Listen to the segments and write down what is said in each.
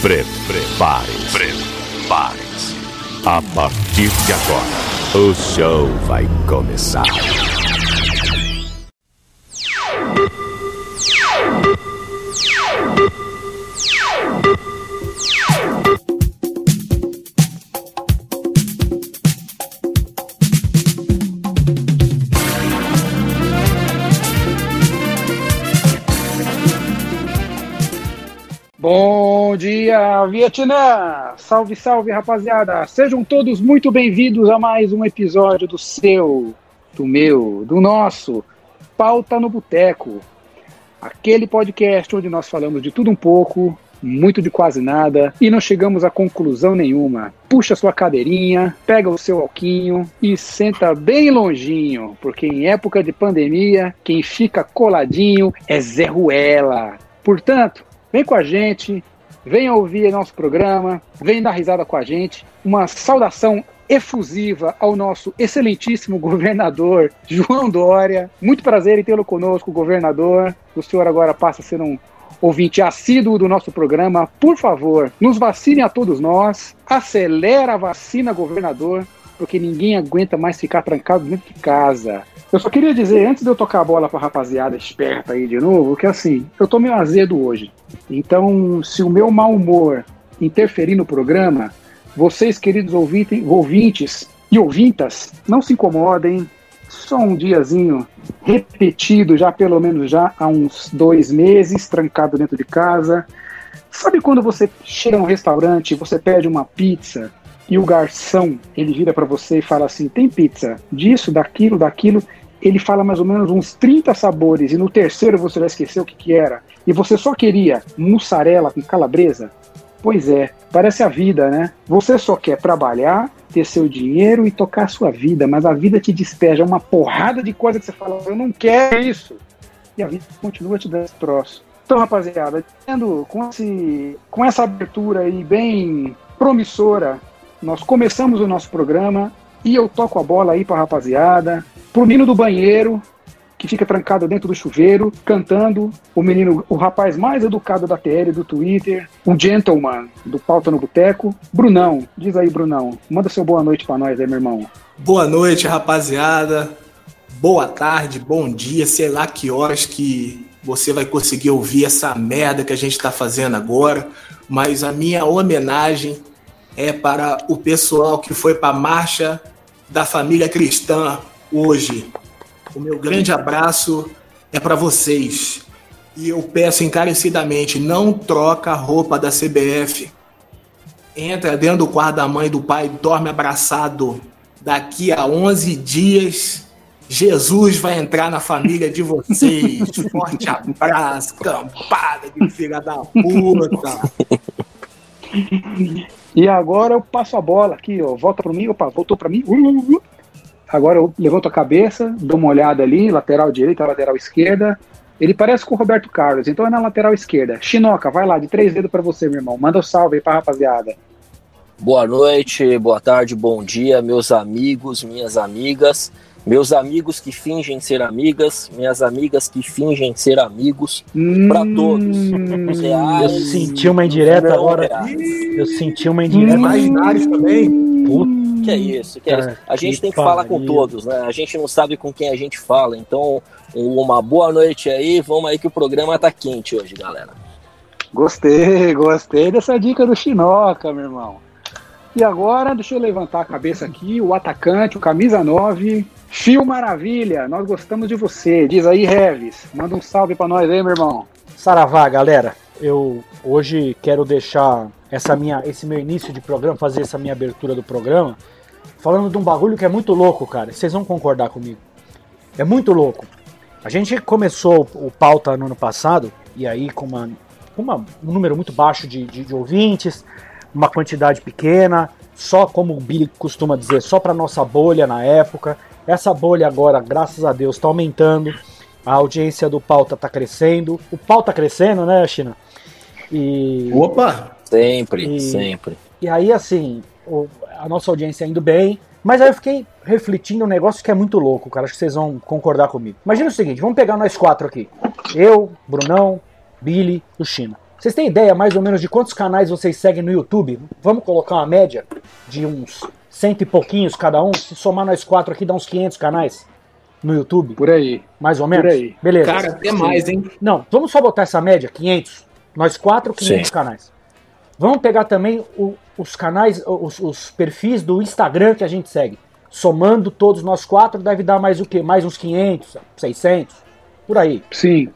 Prepare-se. Prepare-se. A partir de agora, o show vai começar. Bom dia, Vietnã! Salve, salve, rapaziada! Sejam todos muito bem-vindos a mais um episódio do seu, do meu, do nosso Pauta no Boteco. Aquele podcast onde nós falamos de tudo um pouco, muito de quase nada e não chegamos a conclusão nenhuma. Puxa sua cadeirinha, pega o seu alquinho e senta bem longinho, porque em época de pandemia, quem fica coladinho é Zé Ruela. Portanto, Vem com a gente, venha ouvir nosso programa, venha dar risada com a gente. Uma saudação efusiva ao nosso excelentíssimo governador João Dória. Muito prazer em tê-lo conosco, governador. O senhor agora passa a ser um ouvinte assíduo do nosso programa. Por favor, nos vacine a todos nós. Acelera a vacina, governador, porque ninguém aguenta mais ficar trancado dentro de casa. Eu só queria dizer, antes de eu tocar a bola pra rapaziada esperta aí de novo, que assim, eu tô meio azedo hoje. Então, se o meu mau humor interferir no programa, vocês, queridos ouvintes e ouvintas, não se incomodem. Só um diazinho repetido, já pelo menos já há uns dois meses, trancado dentro de casa. Sabe quando você chega num restaurante, você pede uma pizza e o garçom ele vira para você e fala assim: tem pizza disso, daquilo, daquilo ele fala mais ou menos uns 30 sabores, e no terceiro você vai esquecer o que, que era, e você só queria mussarela com calabresa? Pois é, parece a vida, né? Você só quer trabalhar, ter seu dinheiro e tocar a sua vida, mas a vida te despeja uma porrada de coisa que você fala, eu não quero isso. E a vida continua te dando esse troço. Então, rapaziada, tendo com, esse, com essa abertura aí bem promissora, nós começamos o nosso programa e eu toco a bola aí pra rapaziada pro menino do banheiro, que fica trancado dentro do chuveiro, cantando, o menino, o rapaz mais educado da TL, do Twitter, um gentleman do Pauta no Boteco, Brunão. Diz aí, Brunão, manda seu boa noite para nós aí, meu irmão. Boa noite, rapaziada. Boa tarde, bom dia, sei lá que horas que você vai conseguir ouvir essa merda que a gente tá fazendo agora, mas a minha homenagem é para o pessoal que foi para a marcha da família cristã hoje. O meu grande abraço é para vocês. E eu peço encarecidamente, não troca a roupa da CBF. Entra dentro do quarto da mãe e do pai, dorme abraçado. Daqui a 11 dias, Jesus vai entrar na família de vocês. Forte abraço, campada de filha da puta. E agora eu passo a bola aqui, ó. Volta para mim, opa, voltou para mim. Uh, uh, uh. Agora eu levanto a cabeça, dou uma olhada ali, lateral direita, lateral esquerda. Ele parece com o Roberto Carlos, então é na lateral esquerda. Chinoca, vai lá, de três dedos para você, meu irmão. Manda um salve aí pra rapaziada. Boa noite, boa tarde, bom dia, meus amigos, minhas amigas, meus amigos que fingem ser amigas, minhas amigas que fingem ser amigos, hum, para todos. Reais, eu senti uma indireta agora. Reais. Eu senti uma indireta. Imaginários também. Puta que é isso, que é isso. A gente que tem que falar com todos, né? A gente não sabe com quem a gente fala. Então, uma boa noite aí. Vamos aí que o programa tá quente hoje, galera. Gostei, gostei dessa dica do Chinoca, meu irmão. E agora, deixa eu levantar a cabeça aqui, o atacante, o camisa 9, Fio Maravilha, nós gostamos de você. Diz aí, Reves, manda um salve para nós aí, meu irmão. Saravá, galera. Eu hoje quero deixar essa minha, esse meu início de programa, fazer essa minha abertura do programa, falando de um bagulho que é muito louco, cara. Vocês vão concordar comigo. É muito louco. A gente começou o pauta no ano passado, e aí com uma, uma um número muito baixo de, de, de ouvintes, uma quantidade pequena, só como o Billy costuma dizer, só para nossa bolha na época. Essa bolha agora, graças a Deus, está aumentando. A audiência do pauta está crescendo. O pau tá crescendo, né, China? E. Opa! Sempre, e, sempre. E aí, assim, o, a nossa audiência indo bem. Mas aí eu fiquei refletindo um negócio que é muito louco, cara. Acho que vocês vão concordar comigo. Imagina o seguinte: vamos pegar nós quatro aqui. Eu, Brunão, Billy e o China. Vocês têm ideia mais ou menos de quantos canais vocês seguem no YouTube? Vamos colocar uma média de uns cento e pouquinhos cada um. Se somar nós quatro aqui, dá uns 500 canais no YouTube. Por aí. Mais ou menos? Por aí. Beleza. Cara, até mais, hein? Não, vamos só botar essa média, 500. Nós quatro, 500 Sim. canais. Vamos pegar também o- os canais, os, os perfis do Instagram que a gente segue. Somando todos nós quatro, deve dar mais o quê? Mais uns 500, 600, por aí. Sim.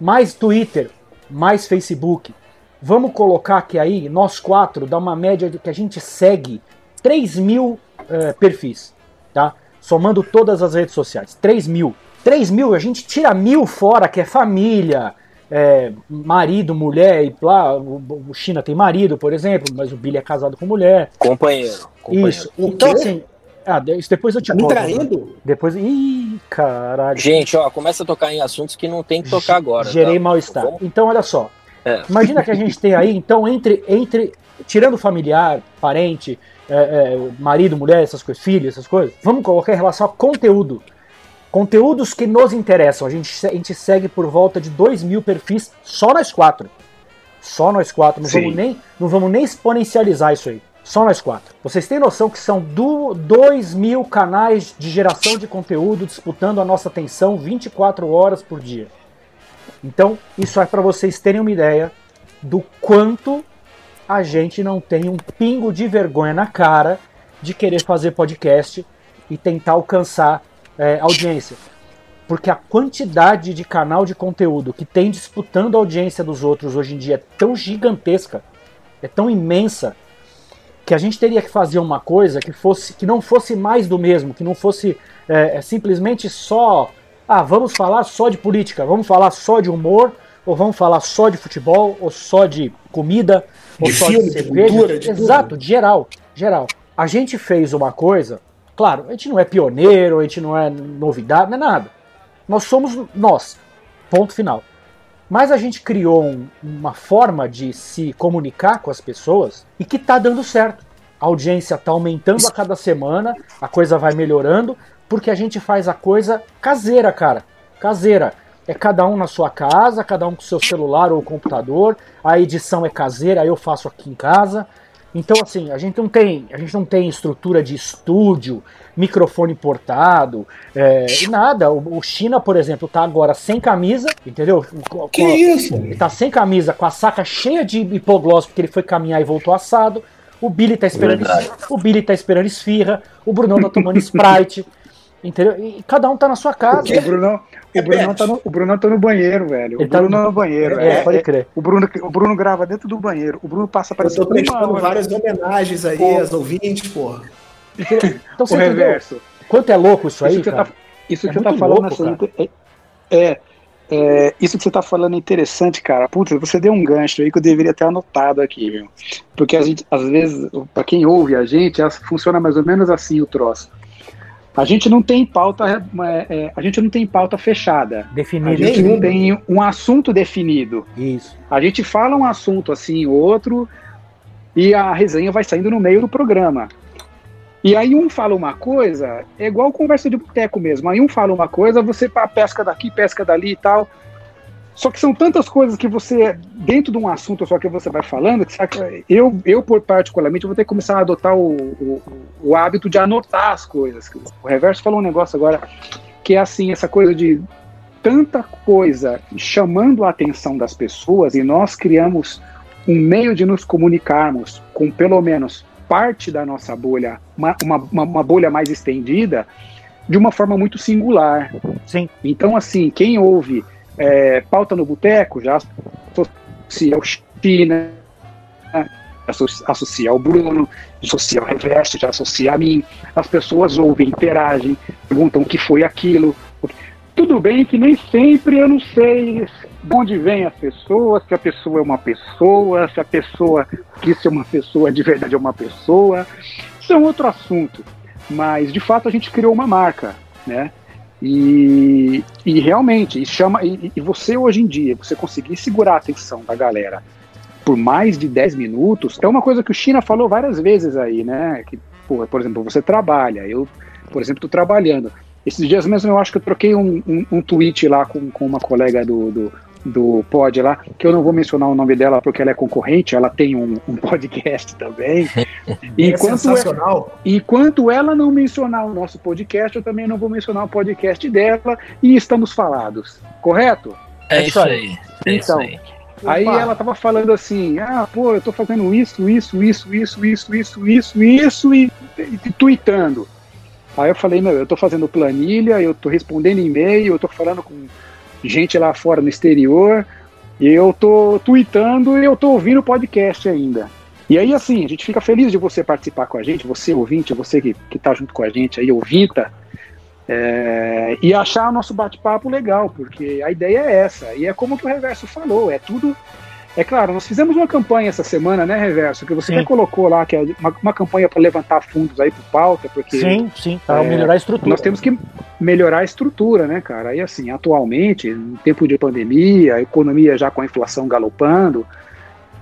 Mais Twitter, mais Facebook. Vamos colocar que aí, nós quatro, dá uma média de que a gente segue 3 mil eh, perfis, tá? Somando todas as redes sociais. 3 mil. 3 mil, a gente tira mil fora, que é família, é, marido, mulher, e lá, o, o China tem marido, por exemplo, mas o Billy é casado com mulher. Companheiro. companheiro. Isso. Então, assim. Ah, depois eu te Tá me conto. traindo? Depois. Ih, caralho. Gente, ó, começa a tocar em assuntos que não tem que tocar agora. Gerei tá? mal-estar. Então, olha só. É. Imagina que a gente tem aí, então, entre. entre tirando familiar, parente, é, é, marido, mulher, essas coisas, filho, essas coisas, vamos colocar em relação a conteúdo. Conteúdos que nos interessam. A gente, a gente segue por volta de 2 mil perfis só nós quatro. Só nós quatro. Não Sim. vamos, nem, não vamos nem exponencializar isso aí. Só nós quatro. Vocês têm noção que são 2 mil canais de geração de conteúdo disputando a nossa atenção 24 horas por dia. Então, isso é para vocês terem uma ideia do quanto a gente não tem um pingo de vergonha na cara de querer fazer podcast e tentar alcançar é, audiência. Porque a quantidade de canal de conteúdo que tem disputando a audiência dos outros hoje em dia é tão gigantesca, é tão imensa, que a gente teria que fazer uma coisa que fosse que não fosse mais do mesmo, que não fosse é, é, simplesmente só ah, vamos falar só de política, vamos falar só de humor, ou vamos falar só de futebol, ou só de comida, ou De só filme, de cerveja. cultura, de Exato, tudo. geral, geral. A gente fez uma coisa, claro, a gente não é pioneiro, a gente não é novidade, não é nada. Nós somos nós, ponto final. Mas a gente criou um- uma forma de se comunicar com as pessoas e que tá dando certo. A audiência tá aumentando a cada semana, a coisa vai melhorando, porque a gente faz a coisa caseira, cara. Caseira. É cada um na sua casa, cada um com seu celular ou computador. A edição é caseira, eu faço aqui em casa. Então, assim, a gente não tem, a gente não tem estrutura de estúdio, microfone importado, é, e nada. O, o China, por exemplo, tá agora sem camisa, entendeu? Com- Que com- isso? ele tá sem camisa, com a saca cheia de hipoglós, porque ele foi caminhar e voltou assado. O Billy tá esperando, Verdade. o Billy tá esperando esfirra, o Brunão tá tomando Sprite, entendeu? E cada um tá na sua casa. O Brunão, o Brunão, tá, no, o Brunão tá no banheiro, velho. O Ele tá Bruno no- no banheiro. É, É, pode é- crer. o, Bruno, o Bruno grava dentro do banheiro. O Bruno passa Eu parecendo tô prestando várias homenagens aí Pô. às ouvintes, porra. Então O entendeu reverso. quanto é louco isso aí, isso que você cara? tá, isso É que você tá falando louco, assim, é, é, é, isso que você tá falando é interessante, cara. Putz, você deu um gancho aí que eu deveria ter anotado aqui, viu? Porque a gente, às vezes, pra quem ouve a gente, funciona mais ou menos assim o troço. A gente não tem pauta, é, é, a gente não tem pauta fechada. A Definido. gente Nenhuma. não tem um assunto definido. Isso. A gente fala um assunto assim, outro, e a resenha vai saindo no meio do programa. E aí um fala uma coisa, é igual conversa de boteco mesmo. Aí um fala uma coisa, você pá, pesca daqui, pesca dali e tal. Só que são tantas coisas que você, dentro de um assunto só que você vai falando, que eu, eu por particularmente, eu vou ter que começar a adotar o, o, o hábito de anotar as coisas. O Reverso falou um negócio agora que é assim, essa coisa de tanta coisa chamando a atenção das pessoas e nós criamos um meio de nos comunicarmos com pelo menos parte da nossa bolha, uma, uma, uma- uma bolha mais estendida, de uma forma muito singular. Sim. Então, assim, quem ouve é, Pauta no Boteco já associa ao China, associa- ao Bruno, associa ao Reveste, já associa a mim. As pessoas ouvem, interagem, perguntam o que foi aquilo. Tudo bem que nem sempre eu não sei de onde vem a pessoa, se a pessoa é uma pessoa, se a pessoa quis ser uma pessoa de verdade é uma pessoa. Isso é um outro assunto. Mas de fato a gente criou uma marca, né? E, e realmente, e chama. E, e você hoje em dia, você conseguir segurar a atenção da galera por mais de 10 minutos, é uma coisa que o China falou várias vezes aí, né? Que, pô, por exemplo, você trabalha, eu, por exemplo, estou trabalhando. Esses dias mesmo eu acho que eu troquei um, um, um tweet lá com, com uma colega do, do, do pod lá, que eu não vou mencionar o nome dela porque ela é concorrente, ela tem um, um podcast também. enquanto, é sensacional. enquanto ela não mencionar o nosso podcast, eu também não vou mencionar o podcast dela e estamos falados, correto? É, isso aí. É então, isso aí. Aí ela tava falando assim, ah, pô, eu tô fazendo isso, isso, isso, isso, isso, isso, isso, isso, e, e, e tweetando. Aí eu falei, meu, eu tô fazendo planilha, eu tô respondendo e-mail, eu tô falando com gente lá fora no exterior, e eu tô tweetando e eu tô ouvindo o podcast ainda. E aí, assim, a gente fica feliz de você participar com a gente, você ouvinte, você que, que tá junto com a gente aí, ouvinta, é, e achar o nosso bate-papo legal, porque a ideia é essa. E é como que o Reverso falou, é tudo. É claro, nós fizemos uma campanha essa semana, né, Reverso? Que você sim. até colocou lá, que é uma, uma campanha para levantar fundos aí para pauta, porque. Sim, sim, para é, melhorar a estrutura. Nós temos que melhorar a estrutura, né, cara? E assim, atualmente, em tempo de pandemia, a economia já com a inflação galopando,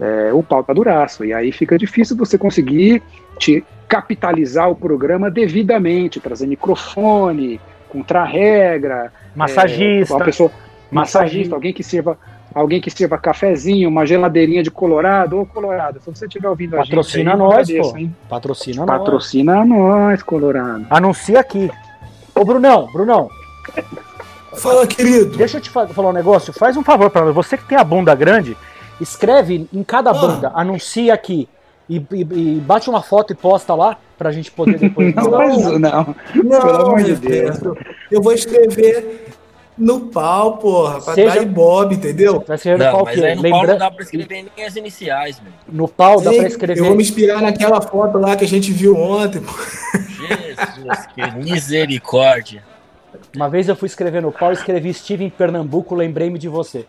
é, o pau tá duraço. E aí fica difícil você conseguir te capitalizar o programa devidamente, trazer microfone, contra-regra, massagista, é, uma pessoa, massagista, alguém que sirva alguém que sirva cafezinho, uma geladeirinha de Colorado ou Colorado. Se você estiver ouvindo Patrocina a gente, nós, pô. Hein? Patrocina, Patrocina nós. nós, Colorado. Anuncia aqui. Ô, Brunão, Brunão. Fala, querido. Deixa eu te falar um negócio. Faz um favor para você que tem a bunda grande, escreve em cada ah. banda, anuncia aqui e, e, e, bate uma foto e posta lá pra gente poder depois. não, não, não, não, pelo amor de Deus. Eu vou escrever no pau, porra, pra Seja... dar Bob, entendeu? Vai ser não, no pau mas aí no Lembra... pau não dá pra escrever nem as iniciais, mano. No pau dá Ei, pra escrever. Eu vou me inspirar naquela foto lá que a gente viu ontem, pô. Jesus, que misericórdia. Uma vez eu fui escrever no pau, escrevi Steve em Pernambuco, lembrei-me de você.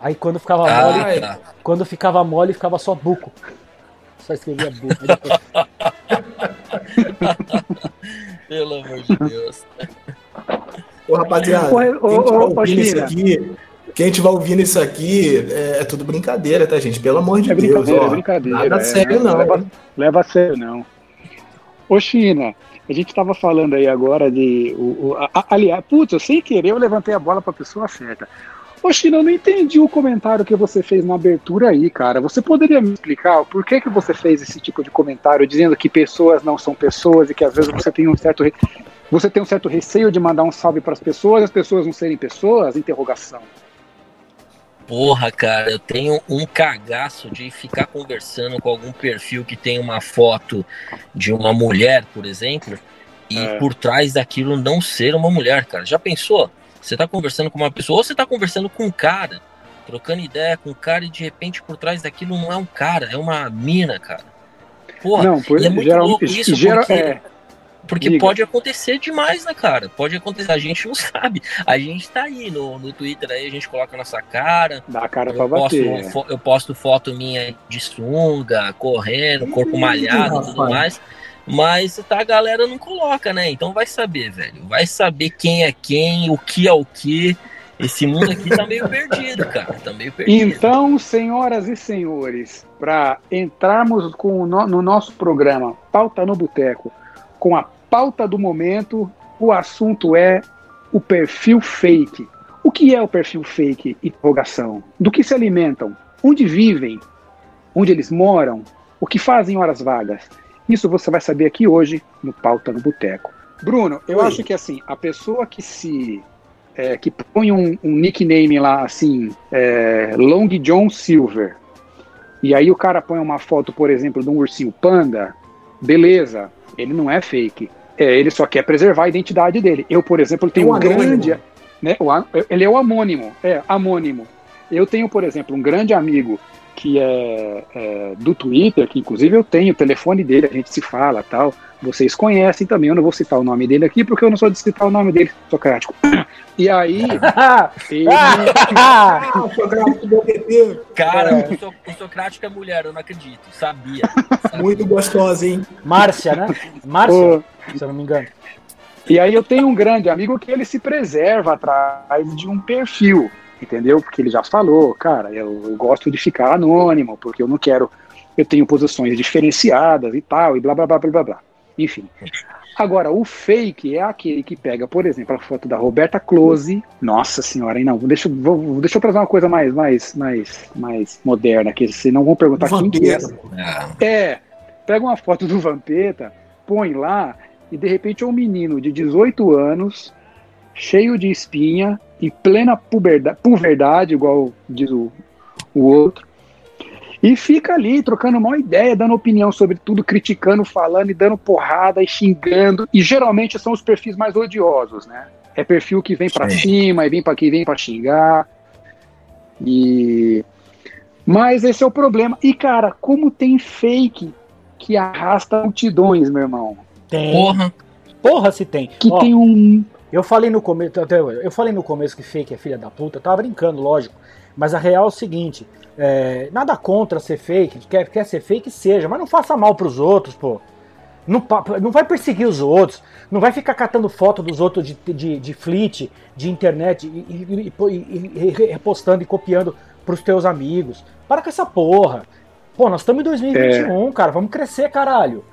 Aí quando ficava ah, mole, tá. quando ficava mole, ficava só buco. Só escrevia buco. Pelo amor de Deus. Ô, rapaziada, ô, ô, ô, quem, estiver aqui, quem estiver ouvindo isso aqui, é, é, tudo brincadeira, tá, gente? Pelo amor de é Deus. Brincadeira, ó, é brincadeira. Nada é, sério, não. Leva, leva a sério, não. Ô, China, a gente estava falando aí agora de. O, o, a, aliás, putz, eu sem querer eu levantei a bola para a pessoa certa. Ô, China, eu não entendi o comentário que você fez na abertura aí, cara. Você poderia me explicar por que, que você fez esse tipo de comentário dizendo que pessoas não são pessoas e que às vezes você tem um certo você tem um certo receio de mandar um salve para as pessoas, as pessoas não serem pessoas? Interrogação. Porra, cara, eu tenho um cagaço de ficar conversando com algum perfil que tem uma foto de uma mulher, por exemplo, e é. por trás daquilo não ser uma mulher, cara. Já pensou? Você tá conversando com uma pessoa, ou você tá conversando com um cara, trocando ideia com um cara e de repente por trás daquilo não é um cara, é uma mina, cara. Porra, não, por, é muito geral, louco isso, geral, porque... É porque Liga. pode acontecer demais, né, cara? Pode acontecer, a gente não sabe. A gente tá aí no, no Twitter, aí a gente coloca a nossa cara. Dá a cara pra posto, bater. eu posto foto minha de sunga, correndo, corpo malhado e tudo mais. Mas tá, a galera não coloca, né? Então vai saber, velho. Vai saber quem é quem, o que é o que. Esse mundo aqui tá meio perdido, cara. Tá meio perdido. Então, senhoras e senhores, para entrarmos com no, no nosso programa Pauta no Boteco, com a pauta do momento, o assunto é o perfil fake. O que é o perfil fake? Interrogação. Do que se alimentam? Onde vivem? Onde eles moram? O que fazem em horas vagas? Isso você vai saber aqui hoje no Pauta no Boteco. Bruno, eu Oi. acho que assim, a pessoa que se. É, que põe um, um, nickname lá assim, é, Long John Silver, e aí o cara põe uma foto, por exemplo, de um ursinho panda, beleza, ele não é fake. É, ele só quer preservar a identidade dele. Eu, por exemplo, tenho é um, um grande. Né, ele é o amônimo. É, amônimo. Eu tenho, por exemplo, um grande amigo que é, é, do Twitter, que inclusive eu tenho o telefone dele, a gente se fala tal. Vocês conhecem também, eu não vou citar o nome dele aqui, porque eu não sou de citar o nome dele, Socrático. E aí. ele... Cara, é. o Socrático é mulher, eu não acredito. Sabia. sabia. Muito gostosa, hein? Márcia, né? Márcia, se eu não me engano. E aí eu tenho um grande amigo que ele se preserva atrás de um perfil entendeu? Porque ele já falou, cara, eu, eu, gosto de ficar anônimo, porque eu não quero, eu tenho posições diferenciadas e tal, e blá blá blá blá blá blá. Enfim. Agora, o fake é aquele que pega, por exemplo, a foto da Roberta Close. Nossa senhora, hein? Não, deixa, vou, deixa eu trazer uma coisa mais, mais, mais, mais moderna aqui. Vocês não vão perguntar quem que é. É, pega uma foto do Vampeta, põe lá, e de repente é um menino de 18 anos, cheio de espinha, em plena puberdade, puberdade igual diz o, o outro, e fica ali trocando uma ideia, dando opinião sobre tudo, criticando, falando e dando porrada e xingando. E geralmente são os perfis mais odiosos, né? É perfil que vem para cima e vem para aqui, vem para xingar. E mas esse é o problema. E cara, como tem fake que arrasta multidões, meu irmão. Tem. Porra. Porra se tem. Que Ó, tem um eu falei no começo, eu falei no começo que fake é filha da puta, tava brincando, lógico. Mas a real é o seguinte: é, nada contra ser fake, quer, quer ser fake, seja, mas não faça mal pros outros, pô. Não, não vai perseguir os outros, não vai ficar catando foto dos outros de, de, de fleet, de internet e, e, e, e repostando e copiando pros teus amigos. Para com essa porra. Pô, nós estamos em 2021, é. cara, vamos crescer, caralho.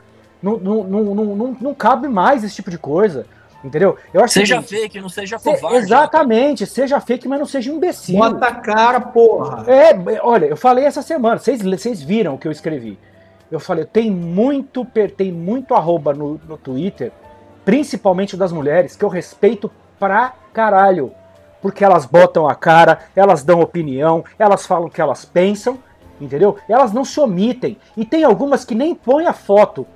Não, não, não, não, não, cabe mais esse tipo de coisa. Entendeu? Eu acho seja que, fake, não seja covarde. Exatamente, seja fake, mas não seja imbecil. Bota a cara, porra. É, olha, eu falei essa semana, vocês, vocês viram o que eu escrevi. Eu falei, tem muito, tem muito arroba no, no Twitter, principalmente das mulheres, que eu respeito pra caralho. Porque elas botam a cara, elas dão opinião, elas falam o que elas pensam, entendeu? Elas não se omitem. E tem algumas que nem põem a foto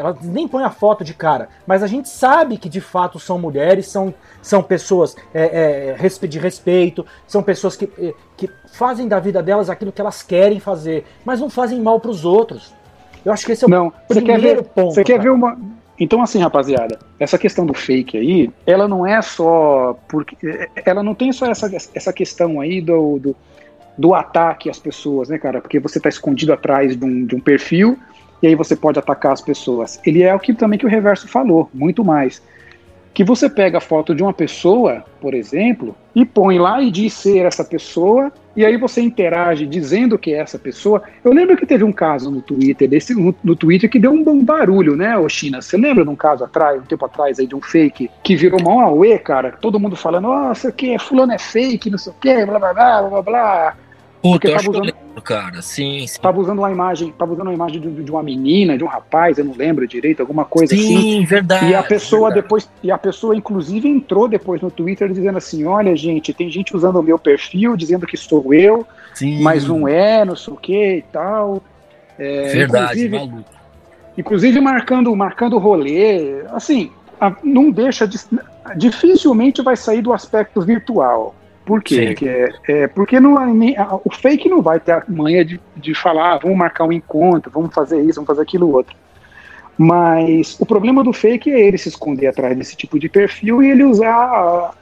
ela nem põe a foto de cara, mas a gente sabe que de fato são mulheres, são, são pessoas é, é, de respeito, são pessoas que, é, que fazem da vida delas aquilo que elas querem fazer, mas não fazem mal para os outros. Eu acho que esse é o não, primeiro quer ver, ponto. Você quer cara. ver uma. Então, assim, rapaziada, essa questão do fake aí, ela não é só. porque Ela não tem só essa, essa questão aí do, do, do ataque às pessoas, né, cara? Porque você está escondido atrás de um, de um perfil e aí você pode atacar as pessoas. Ele é o que também que o reverso falou, muito mais. Que você pega a foto de uma pessoa, por exemplo, e põe lá e diz ser essa pessoa, e aí você interage dizendo que é essa pessoa. Eu lembro que teve um caso no Twitter, desse, no, no Twitter, que deu um, um barulho, né, Oxina? Você lembra de um caso atrás, um tempo atrás, aí, de um fake, que virou uma auê, cara? Todo mundo falando, nossa, o que, fulano é fake, não sei o que, blá blá blá blá blá. Puta, eu acho usando... que eu lembro, cara. Sim, sim. Tava usando uma imagem, tava usando uma imagem de, de, uma menina, de um rapaz, eu não lembro direito, alguma coisa sim, assim. Sim, verdade. E a pessoa verdade. depois, e a pessoa inclusive entrou depois no Twitter dizendo assim: "Olha, gente, tem gente usando o meu perfil dizendo que sou eu, sim. mas não é, não sei o que e tal". É, verdade, inclusive, maluco. Inclusive marcando, marcando rolê, assim, não deixa de, dificilmente vai sair do aspecto virtual. Por quê? Porque, é, é, porque não, o fake não vai ter a manha de, de falar, ah, vamos marcar um encontro, vamos fazer isso, vamos fazer aquilo outro. Mas o problema do fake é ele se esconder atrás desse tipo de perfil e ele usar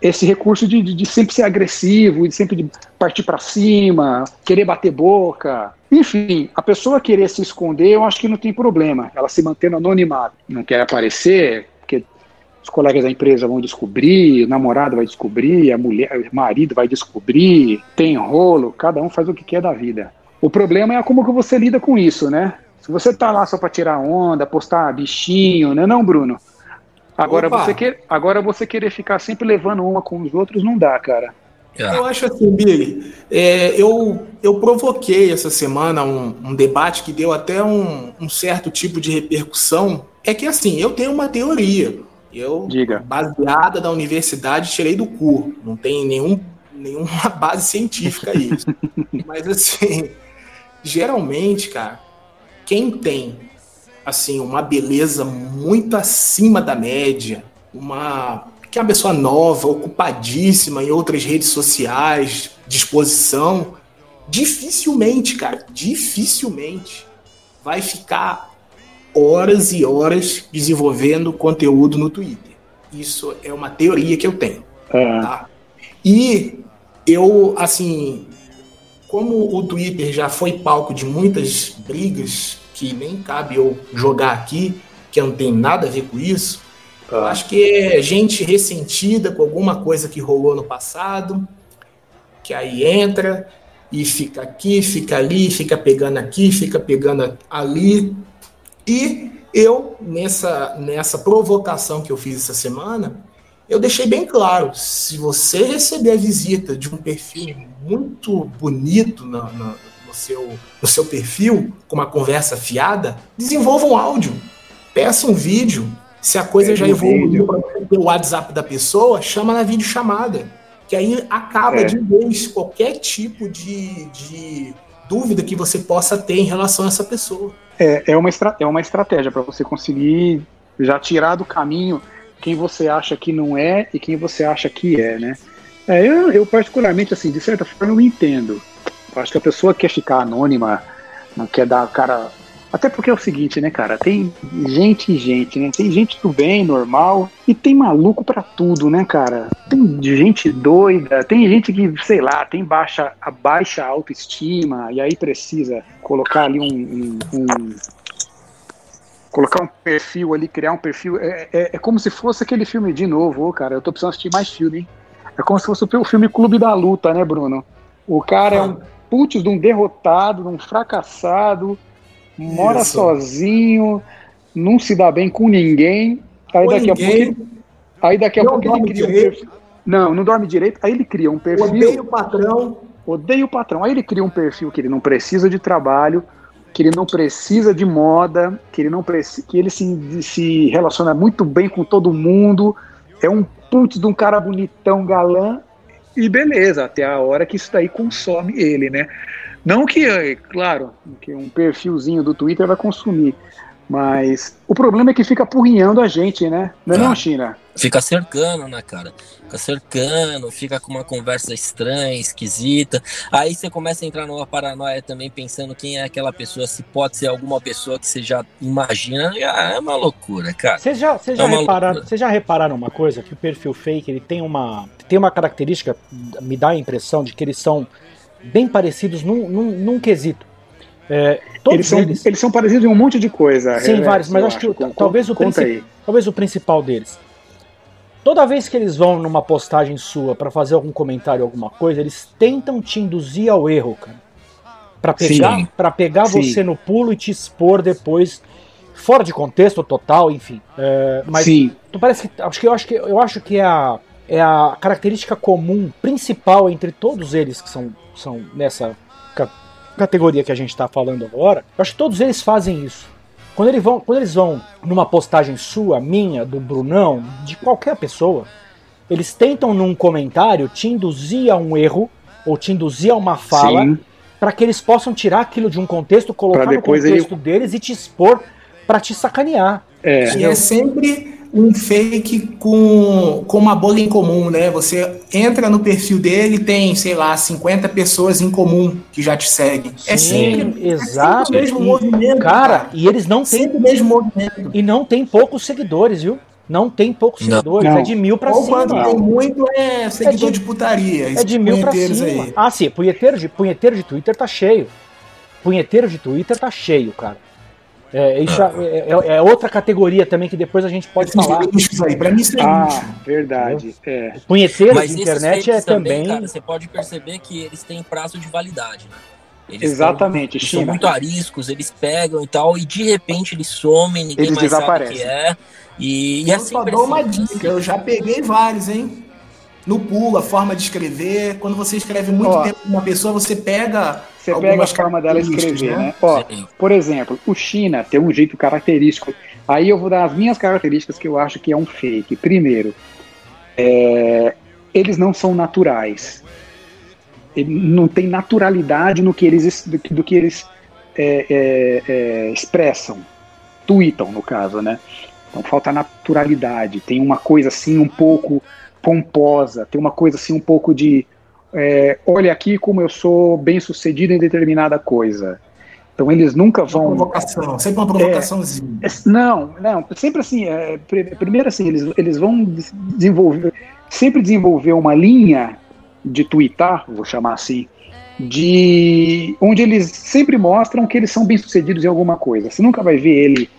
esse recurso de, de, de sempre ser agressivo, de sempre de partir para cima, querer bater boca. Enfim, a pessoa querer se esconder, eu acho que não tem problema. Ela se mantendo anonimada, não quer aparecer, os colegas da empresa vão descobrir, o namorado vai descobrir, a mulher, o marido vai descobrir, tem rolo, cada um faz o que quer da vida. O problema é como que você lida com isso, né? Se você tá lá só para tirar onda, postar bichinho, né, não, Bruno? Agora você, quer, agora você querer ficar sempre levando uma com os outros não dá, cara. É. Eu acho assim, Billy, é, eu, eu provoquei essa semana um, um debate que deu até um, um certo tipo de repercussão. É que assim, eu tenho uma teoria. Eu, Diga. baseada da universidade, tirei do cu. Não tem nenhum, nenhuma base científica isso. Mas assim, geralmente, cara, quem tem assim uma beleza muito acima da média, uma que é uma pessoa nova, ocupadíssima em outras redes sociais, disposição, dificilmente, cara, dificilmente vai ficar horas e horas desenvolvendo conteúdo no Twitter. Isso é uma teoria que eu tenho. É. Tá? E eu, assim, como o Twitter já foi palco de muitas brigas que nem cabe eu jogar aqui, que não tem nada a ver com isso, é. eu acho que é gente ressentida com alguma coisa que rolou no passado, que aí entra e fica aqui, fica ali, fica pegando aqui, fica pegando ali, e Eu, nessa, nessa provocação que eu fiz essa semana, eu deixei bem claro: se você receber a visita de um perfil muito bonito no, no, no seu, no seu perfil, com uma conversa fiada, desenvolva um áudio, peça um vídeo. Se a coisa é já evoluiu para ter o WhatsApp da pessoa, chama na videochamada. Que aí acaba é. de vez qualquer tipo de, de dúvida que você possa ter em relação a essa pessoa. É, é, uma, estra é uma estratégia para você conseguir já tirar do caminho quem você acha que não é e quem você acha que é, né? É, eu, eu, particularmente, assim, de certa forma, eu entendo. Eu acho que a pessoa quer ficar anônima, não quer dar cara. Até porque é o seguinte, né, cara? Tem gente e gente, né? Tem gente do bem, normal, e tem maluco para tudo, né, cara? Tem gente doida, tem gente que, sei lá, tem baixa, a baixa autoestima, e aí precisa colocar ali um, um, um colocar um perfil ali, criar um perfil. É, é, é, como se fosse aquele filme de novo, cara. Eu tô precisando assistir mais filme, hein? É como se fosse o filme Clube da Luta, né, Bruno? O cara é um putz de um derrotado, de um fracassado, mora Isso. sozinho, não se dá bem com ninguém. Aí com daqui ninguém. a pouco aí daqui a não pouco ele cria direito. um perfil. Não, não dorme direito. Aí ele cria um perfil. Odeio o patrão. Odeio o patrão. Aí ele cria um perfil que ele não precisa de trabalho, que ele não precisa de moda, que ele não precisa, que ele se, se relaciona muito bem com todo mundo, é um putz de um cara bonitão, galã, e beleza, até a hora que isso daí consome ele, né? Não que, claro, que um perfilzinho do Twitter vai consumir, mas o problema é que fica apurrinhando a gente, né? Não é ah, não, China? Fica cercando, né, cara? Fica cercando, fica com uma conversa estranha, esquisita. Aí você começa a entrar numa paranoia também, pensando quem é aquela pessoa, se pode ser alguma pessoa que você já imagina. É uma loucura, cara. Vocês já, vocês já, é repararam, vocês já repararam uma coisa? Que o perfil fake ele tem uma, tem uma característica, me dá a impressão de que eles são bem parecidos num, num, num quesito. É, eles, são, eles... eles são parecidos em um monte de coisa. Sim, vários, mas acho, acho que talvez o, princip... talvez o principal deles. Toda vez que eles vão numa postagem sua para fazer algum comentário, alguma coisa, eles tentam te induzir ao erro, cara. Para pegar, pra pegar você no pulo e te expor depois, fora de contexto total, enfim. É, mas Sim. tu parece que acho que eu acho que eu acho que é a, é a característica comum principal entre todos eles que são, são nessa categoria que a gente está falando agora, eu acho que todos eles fazem isso. Quando eles, vão, quando eles vão numa postagem sua, minha, do Brunão, de qualquer pessoa, eles tentam num comentário te induzir a um erro ou te induzir a uma fala para que eles possam tirar aquilo de um contexto, colocar no contexto ele... deles e te expor para te sacanear. É. E é sempre um fake com, com uma bolha em comum, né? Você entra no perfil dele tem, sei lá, 50 pessoas em comum que já te seguem. É Sim, é sempre, exato. É sempre o mesmo movimento. Cara, cara, e eles não têm. o mesmo movimento. E não tem poucos seguidores, viu? Não tem poucos não. seguidores, não. é de mil pra Ou cima. Quando tem muito é seguidor é de, de, putaria. É de mil pra cima. Aí. Ah, sim, punheteiro de, punheteiro de Twitter tá cheio. Punheteiro de Twitter tá cheio, cara. É, isso ah. é, é, é, outra categoria também que depois a gente pode falar. Isso aí, pra mim isso é ah, verdade. É. Mas de internet é também. Cara, você pode perceber que eles têm prazo de validade, né? Eles Exatamente, eles são muito ariscos, eles pegam e tal, e de repente eles somem, ninguém eles mais desaparecem. sabe o que é. E, e eu assim, só dou uma dica, eu já peguei vários, hein? No pulo, a forma de escrever. Quando você escreve muito Ó, tempo com uma pessoa, você pega você pega a forma dela escrever, né? né? Ó, por exemplo, o China tem um jeito característico. Aí eu vou dar as minhas características que eu acho que é um fake. Primeiro, é, eles não são naturais. Não tem naturalidade no que eles, do, do que eles é, é, é, expressam, tweetam, no caso, né? Então falta naturalidade. Tem uma coisa assim um pouco pomposa, tem uma coisa assim um pouco de é, olha aqui como eu sou bem sucedido em determinada coisa. Então eles nunca vão. Uma provocação, sempre uma provocaçãozinha. É, é, não, não, sempre assim. É, primeiro assim, eles, eles vão desenvolver, sempre desenvolver uma linha de twittar, vou chamar assim, de onde eles sempre mostram que eles são bem sucedidos em alguma coisa. Você nunca vai ver ele.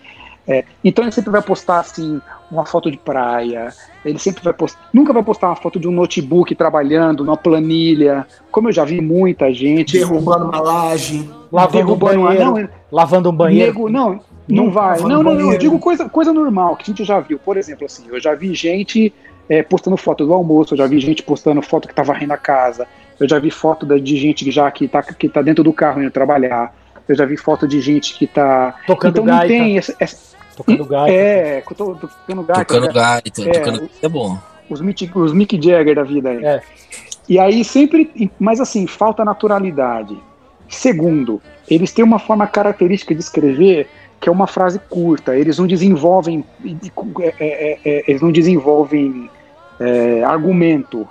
É, então ele sempre vai postar assim uma foto de praia, ele sempre vai postar, nunca vai postar uma foto de um notebook trabalhando, numa planilha, como eu já vi muita gente. Derrubando uma laje. Lavando um banheiro. Não, lavando um banheiro. Nego, não, Não, não vai. Não, não, não. Eu digo coisa, coisa normal, que a gente já viu. Por exemplo, assim, eu já vi gente é, postando foto do almoço, eu já vi gente postando foto que tá varrendo a casa, eu já vi foto de gente que já que tá, que tá dentro do carro indo trabalhar, eu já vi foto de gente que tá. Tocando então gaita. não tem essa, essa... Tocando gaita. É, tô, tô tocando gaita. Tocando né? gaita, É, tocando gaita é bom. Os Mick, os Mick Jagger da vida aí. É. E aí sempre. Mas assim, falta naturalidade. Segundo, eles têm uma forma característica de escrever que é uma frase curta. Eles não desenvolvem. é, é, é, eles não desenvolvem é, argumento.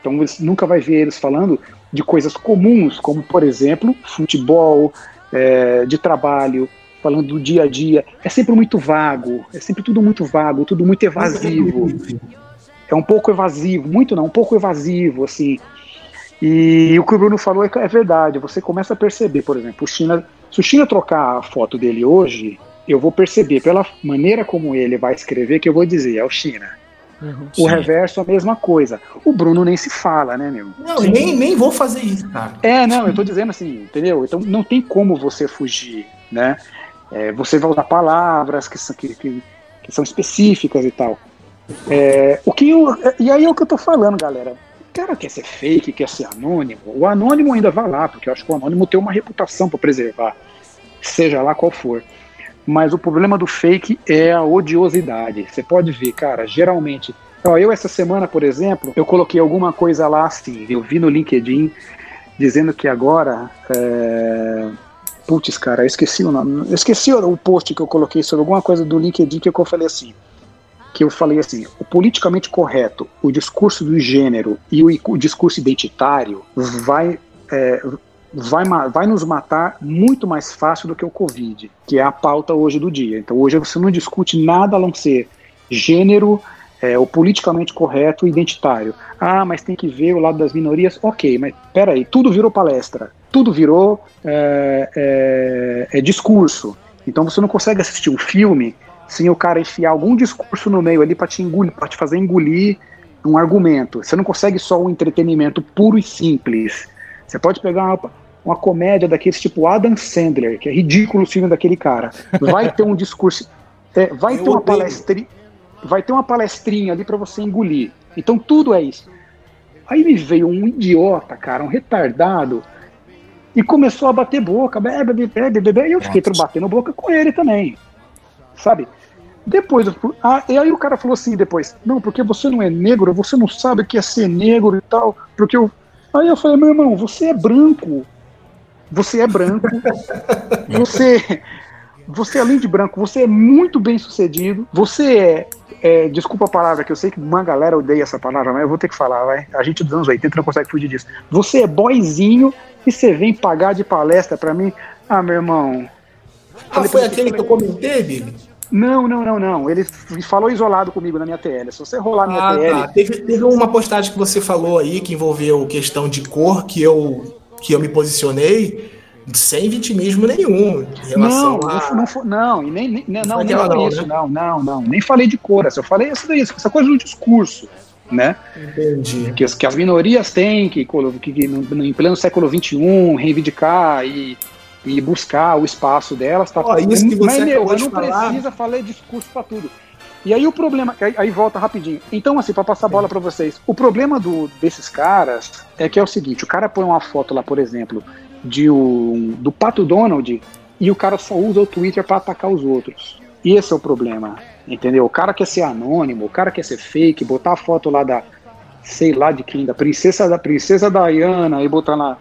Então você nunca vai ver eles falando de coisas comuns, como por exemplo, futebol, é, de trabalho, falando do dia a dia. É sempre muito vago, é sempre tudo muito vago, tudo muito evasivo. É um pouco evasivo, muito não, um pouco evasivo, assim. E o que o Bruno falou é, é verdade. Você começa a perceber, por exemplo, o China, se o China trocar a foto dele hoje, eu vou perceber pela maneira como ele vai escrever que eu vou dizer, é o China. Uhum. O reverso, a mesma coisa. O Bruno nem se fala, né, meu? Não, nem, nem vou fazer isso, cara. É, não, eu tô dizendo assim, entendeu? Então não tem como você fugir, né? É, você vai usar palavras que são, que, que, que são específicas e tal. É, o que eu, e aí é o que eu tô falando, galera. O cara quer ser fake, quer ser anônimo. O anônimo ainda vai lá, porque eu acho que o anônimo tem uma reputação para preservar, seja lá qual for. Mas o problema do fake é a odiosidade. Você pode ver, cara, geralmente. Ó, eu essa semana, por exemplo, eu coloquei alguma coisa lá assim. Eu vi no LinkedIn dizendo que agora. É... Putz, cara, eu esqueci o nome. Eu esqueci o post que eu coloquei sobre alguma coisa do LinkedIn que eu falei assim. Que eu falei assim: o politicamente correto, o discurso do gênero e o, o discurso identitário vai. É, vai, vai nos matar muito mais fácil do que o Covid, que é a pauta hoje do dia. Então hoje você não discute nada a não ser gênero, é, o politicamente correto identitário. Ah, mas tem que ver o lado das minorias. Ok, mas peraí, tudo virou palestra, tudo virou é, é, é discurso. Então você não consegue assistir um filme sem o cara enfiar algum discurso no meio ali para te engolir, para te fazer engolir um argumento. Você não consegue só um entretenimento puro e simples. Você pode pegar uma, uma comédia daqueles tipo Adam Sandler, que é ridículo o filme daquele cara. Vai ter um discurso, é, vai Eu ter uma vai ter uma palestrinha ali para você engolir. Então tudo é isso. Aí me veio um idiota, cara, um retardado, e começou a bater boca, bebe, bebe, bebe, e eu fiquei batendo boca com ele também, sabe? Depois, ah, e aí o cara falou assim depois, não, porque você não é negro, você não sabe o que é ser negro e tal, porque eu... Aí eu falei, meu irmão, você é branco, você é branco, você, você além de branco, você é muito bem sucedido, você é, é, desculpa a palavra, que eu sei que uma galera odeia essa palavra, mas eu vou ter que falar, vai, a gente dos anos 80 não consegue fugir disso, você é boyzinho e você vem pagar de palestra pra mim, ah, meu irmão... Ah, foi aquele que eu comentei, Bibi? Não, não, não, não. Ele falou isolado comigo na minha TL. Se você rolar minha Ah, TL. tá. Teve, teve uma postagem que você falou aí que envolveu questão de cor que eu, que eu me posicionei sem vitimismo nenhum Não, a. não, não, e nem, nem, não, Não nem não, isso, né? não, não, não. Nem falei de cor. Eu falei essa, daí, essa coisa do discurso, né? Entendi. Que as, que as minorias têm que, que, que no- em pleno século XXI, reivindicar e, e buscar o espaço delas. Tá Ó, isso que você mas, meu, não falar. precisa falar discurso pra tudo. E aí o problema, aí, aí volta rapidinho. Então, assim, pra passar a bola pra vocês, o problema do, desses caras é que é o seguinte: o cara põe uma foto lá, por exemplo, de um, do Pato Donald e o cara só usa o Twitter pra atacar os outros. E esse é o problema, entendeu? O cara quer ser anônimo, o cara quer ser fake, botar a foto lá da, sei lá de quem, da princesa da princesa Diana e botar lá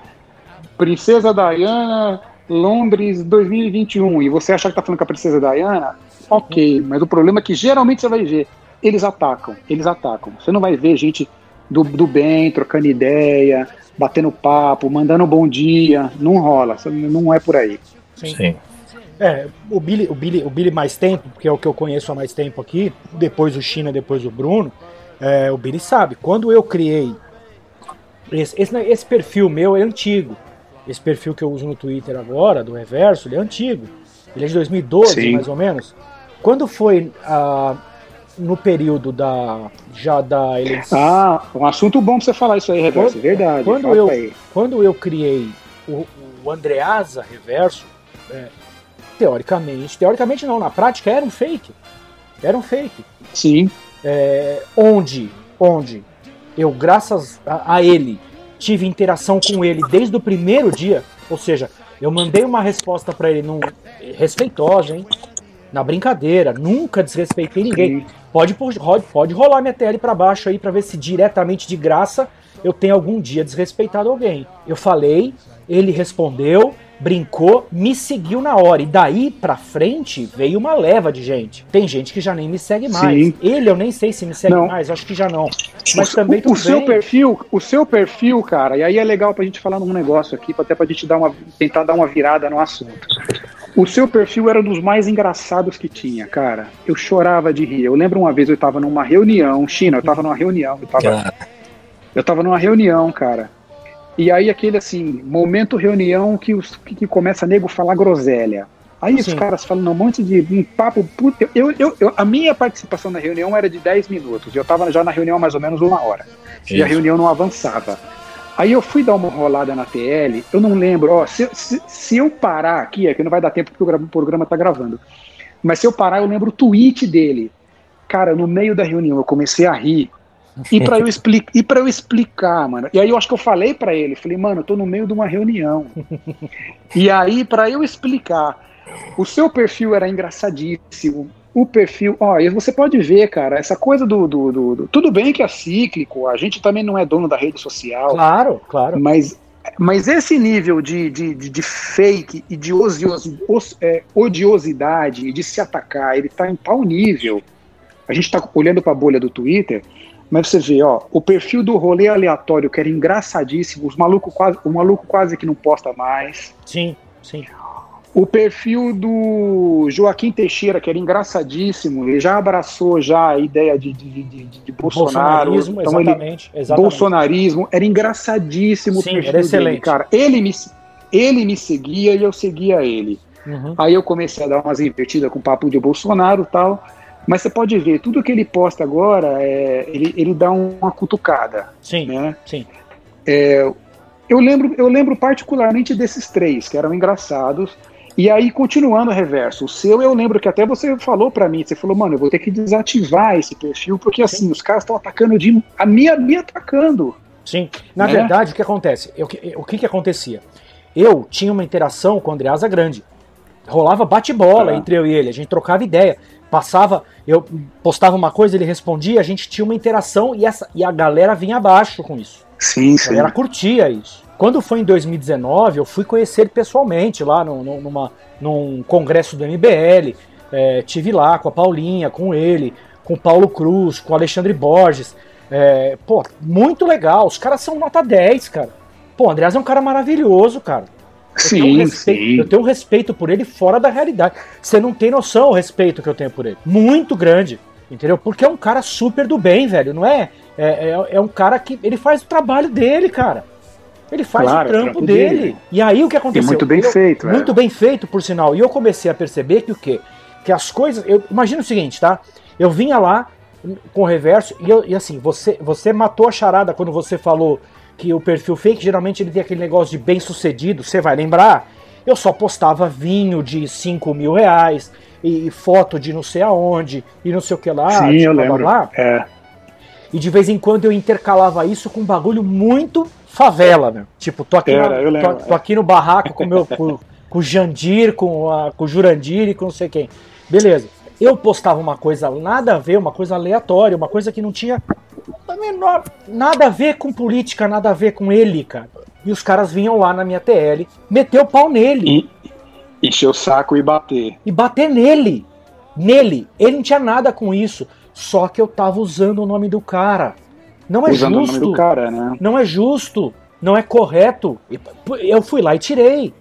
Princesa Diana Londres 2021 e você achar que tá falando com a princesa Diana, ok, mas o problema é que geralmente você vai ver, eles atacam, eles atacam. Você não vai ver gente do, do bem, trocando ideia, batendo papo, mandando um bom dia, não rola, não é por aí. Sim. É, o Billy, o, Billy, o Billy mais tempo, que é o que eu conheço há mais tempo aqui, depois o China, depois o Bruno, é, o Billy sabe, quando eu criei esse, esse, esse perfil meu é antigo. Esse perfil que eu uso no Twitter agora, do Reverso, ele é antigo. Ele é de 2012, Sim. mais ou menos. Quando foi ah, no período da já da eleição, Ah, um assunto bom pra você falar isso aí, Reverso, Quando- verdade. quando eu- aí. quando eu criei o, o Andreasa Reverso, é, teoricamente, teoricamente não, na prática era um fake. Era um fake. Sim. É, onde, onde eu, graças a, a ele, tive interação com ele desde o primeiro dia, ou seja, eu mandei uma resposta para ele num, respeitosa, hein? Na brincadeira, nunca desrespeitei ninguém. Pode, pode, pode rolar minha TL para baixo aí para ver se diretamente de graça eu tenho algum dia desrespeitado alguém. Eu falei, ele respondeu, brincou, me seguiu na hora. E daí pra frente veio uma leva de gente. Tem gente que já nem me segue mais. Sim. Ele eu nem sei se me segue não. mais, acho que já não. Mas o, também o, o seu perfil, o seu perfil, cara, e aí é legal pra gente falar num negócio aqui, até pra gente dar uma, tentar dar uma virada no assunto. O seu perfil era um dos mais engraçados que tinha, cara. Eu chorava de rir. Eu lembro uma vez eu tava numa reunião, China, eu tava numa reunião, eu tava, eu tava numa reunião, cara. E aí aquele assim, momento reunião que, os, que, começa nego falar groselha. Aí Sim. os caras falam um monte de um papo. Eu, eu, eu, a minha participação na reunião era de 10 minutos. Eu estava já na reunião há mais ou menos uma hora. Isso. E a reunião não avançava. Aí eu fui dar uma rolada na TL, eu não lembro, ó, se, se, se eu parar aqui, é que não vai dar tempo porque o programa tá gravando, mas se eu parar, eu lembro o tweet dele. Cara, no meio da reunião eu comecei a rir. E para eu, explicar, e eu explicar, mano. E aí eu acho que eu falei para ele, falei, mano, eu tô no meio de uma reunião. e aí, para eu explicar, o seu perfil era engraçadíssimo o perfil. Ó, você pode ver, cara, essa coisa do, do, do, do, Tudo bem que é cíclico, a gente também não é dono da rede social. Claro, claro. Mas, mas esse nível de, de, de, de fake e de é, odiosidade e de se atacar, ele tá em tal nível. A gente tá olhando para a bolha do Twitter, mas você vê, ó, o perfil do rolê aleatório, que era engraçadíssimo, os maluco quase, o maluco quase que não posta mais. Sim, sim. O perfil do Joaquim Teixeira, que era engraçadíssimo, ele já abraçou já a ideia de, de, de, de Bolsonaro. Bolsonarismo, então exatamente, ele, exatamente. Bolsonarismo, era engraçadíssimo Sim, o perfil era excelente. dele, cara. Ele me, ele me seguia e eu seguia ele. Uhum. Aí eu comecei a dar umas invertidas com papo de Bolsonaro e tal. Mas você pode ver, tudo que ele posta agora, é, ele, ele dá uma cutucada. Sim, né? sim. É, eu lembro, eu lembro particularmente desses três, que eram engraçados. E aí, continuando o reverso, o seu eu lembro que até você falou para mim, você falou, mano, eu vou ter que desativar esse perfil, porque assim, Sim. os caras estão atacando de. A minha me atacando. Sim. Na né? verdade, o que acontece? Eu, o que, que acontecia? Eu tinha uma interação com o Andreasa grande. Rolava bate-bola tá. entre eu e ele, a gente trocava ideia. Passava, eu postava uma coisa, ele respondia, a gente tinha uma interação e, essa, e a galera vinha abaixo com isso. Sim, sim. A galera curtia isso. Quando foi em 2019, eu fui conhecer ele pessoalmente lá no, no, numa, num congresso do MBL. É, tive lá com a Paulinha, com ele, com o Paulo Cruz, com o Alexandre Borges. É, pô, muito legal. Os caras são nota 10, cara. Pô, o Andreas é um cara maravilhoso, cara. Eu sim, tenho um respeito, sim. Eu tenho um respeito por ele fora da realidade. Você não tem noção o respeito que eu tenho por ele. Muito grande. Entendeu? Porque é um cara super do bem, velho. Não é? É, é, é um cara que. Ele faz o trabalho dele, cara. Ele faz claro, o trampo, trampo dele. dele. E aí o que aconteceu? E muito bem eu, feito, Muito é. bem feito, por sinal. E eu comecei a perceber que o quê? Que as coisas. Eu imagino o seguinte, tá? Eu vinha lá com o reverso e, eu, e assim, você, você matou a charada quando você falou que o perfil fake geralmente ele tem aquele negócio de bem sucedido, você vai lembrar. Eu só postava vinho de 5 mil reais e foto de não sei aonde e não sei o que lá. Sim, eu blá, lembro. Blá, blá. É. E de vez em quando eu intercalava isso com um bagulho muito favela, meu. Tipo, tô aqui, Era, na, tô, tô, aqui no barraco com, meu, com, com o Jandir, com, a, com o Jurandir e com não sei quem. Beleza. Eu postava uma coisa nada a ver, uma coisa aleatória, uma coisa que não tinha nada a ver com política, nada a ver com ele, cara. E os caras vinham lá na minha TL, meter o pau nele. E, encher o saco e bater. E bater nele. Nele. Ele não tinha nada com isso. Só que eu tava usando o nome do cara. Não é Usando justo. O nome do cara, né? Não é justo. Não é correto. Eu fui lá e tirei.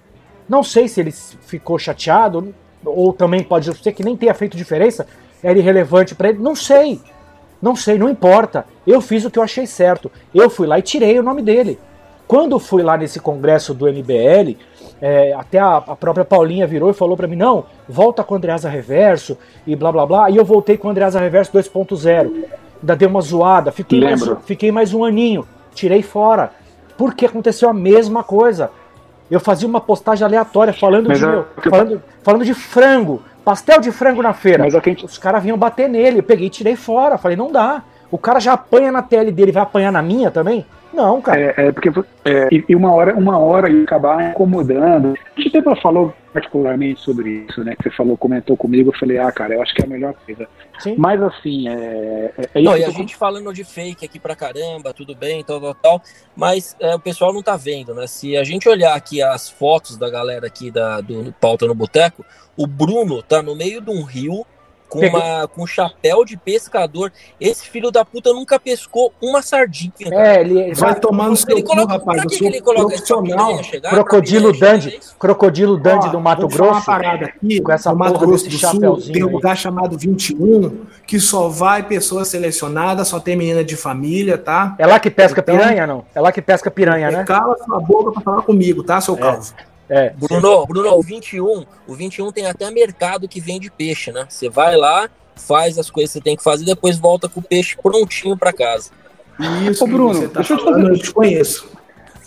Não sei se ele ficou chateado, ou também pode ser que nem tenha feito diferença, era irrelevante para ele. Não sei. Não sei, não importa. Eu fiz o que eu achei certo. Eu fui lá e tirei o nome dele. Quando fui lá nesse congresso do MBL, é, até a, a, própria Paulinha virou e falou para mim: não, volta com o Andreasa Reverso e blá blá blá. E eu voltei com o Andreasa Reverso 2.0 ainda dei uma zoada, fiquei mais, fiquei mais um aninho, tirei fora. Porque aconteceu a mesma coisa. Eu fazia uma postagem aleatória falando, Mas de, é- falando, falando de frango, pastel de frango na feira. Mas é gente- Os caras vinham bater nele. Eu peguei e tirei fora. Falei, não dá. O cara já apanha na tele dele, vai apanhar na minha também? Não, cara. É, é porque é, e, uma hora, uma hora ia acabar incomodando. A gente até falou particularmente sobre isso, né? Que você falou, comentou comigo, eu falei, ah, cara, eu acho que é a melhor coisa. Sim. Mas assim, é, é, é Não, e a gente falando de fake aqui pra caramba, tudo bem, tal, tal, tal, mas é, o pessoal não tá vendo, né? Se a gente olhar aqui as fotos da galera aqui da, do Pauta no Boteco, o Bruno tá no meio de um rio com, uma, com um chapéu de pescador. Esse filho da puta nunca pescou uma sardinha. cara. É, ele Vai tomar no seu Ele cu, coloca, rapaz. pra que, ele coloca profissional. chegar? crocodilo Dandy, é isso? crocodilo Dandy do Mato Grosso. Uma parada aqui, com essa Mato porra Grosso desse do Sul, tem um aí. lugar chamado 21, que só vai pessoa selecionada, só tem menina de família, tá? É lá que pesca Então- piranha, não? É lá que pesca piranha, né? Cala sua boca pra falar comigo, tá, seu calvo? É. Bruno, Bruno, o 21, o 21 tem até mercado que vende peixe, né? Você vai lá, faz as coisas que você tem que fazer, depois volta com o peixe prontinho pra casa. Isso, Ô, Bruno, tá deixa eu te fazer- eu te conheço.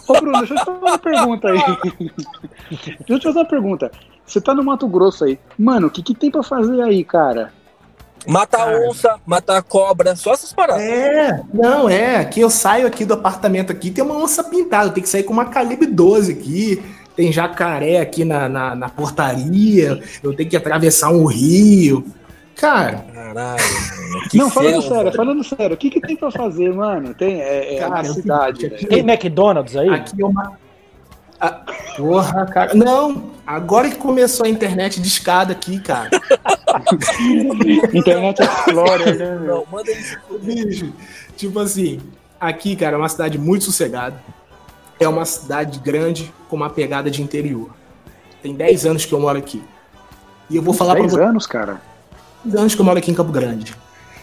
Ô, Bruno, deixa eu te fazer uma pergunta aí. deixa eu te fazer uma pergunta. Você tá no Mato Grosso aí. Mano, o que, que tem pra fazer aí, cara? Matar Cara. onça, matar cobra, só essas paradas. É, não, é, aqui eu saio aqui do apartamento aqui, tem uma onça pintada, tenho que sair com uma calibre 12 aqui, tem jacaré aqui na, na, na portaria, eu tenho que atravessar um rio. Cara, Caralho, Não, falando selva. sério, falando sério, o que, que tem pra fazer, mano? Tem, é, é Cara, eu- cidade, aqui-. Tem McDonald's aí? aqui é uma. Ah, porra, cara. Não, agora que começou a internet de escada aqui, cara. Internet Explorer, né, meu? Não, manda isso. Bicho, tipo assim, aqui, cara, é uma cidade muito sossegada. É uma cidade grande com uma pegada de interior. Tem 10 anos que eu moro aqui. E eu vou falar 10 você. anos, cara. 10 anos que eu moro aqui em Campo Grande.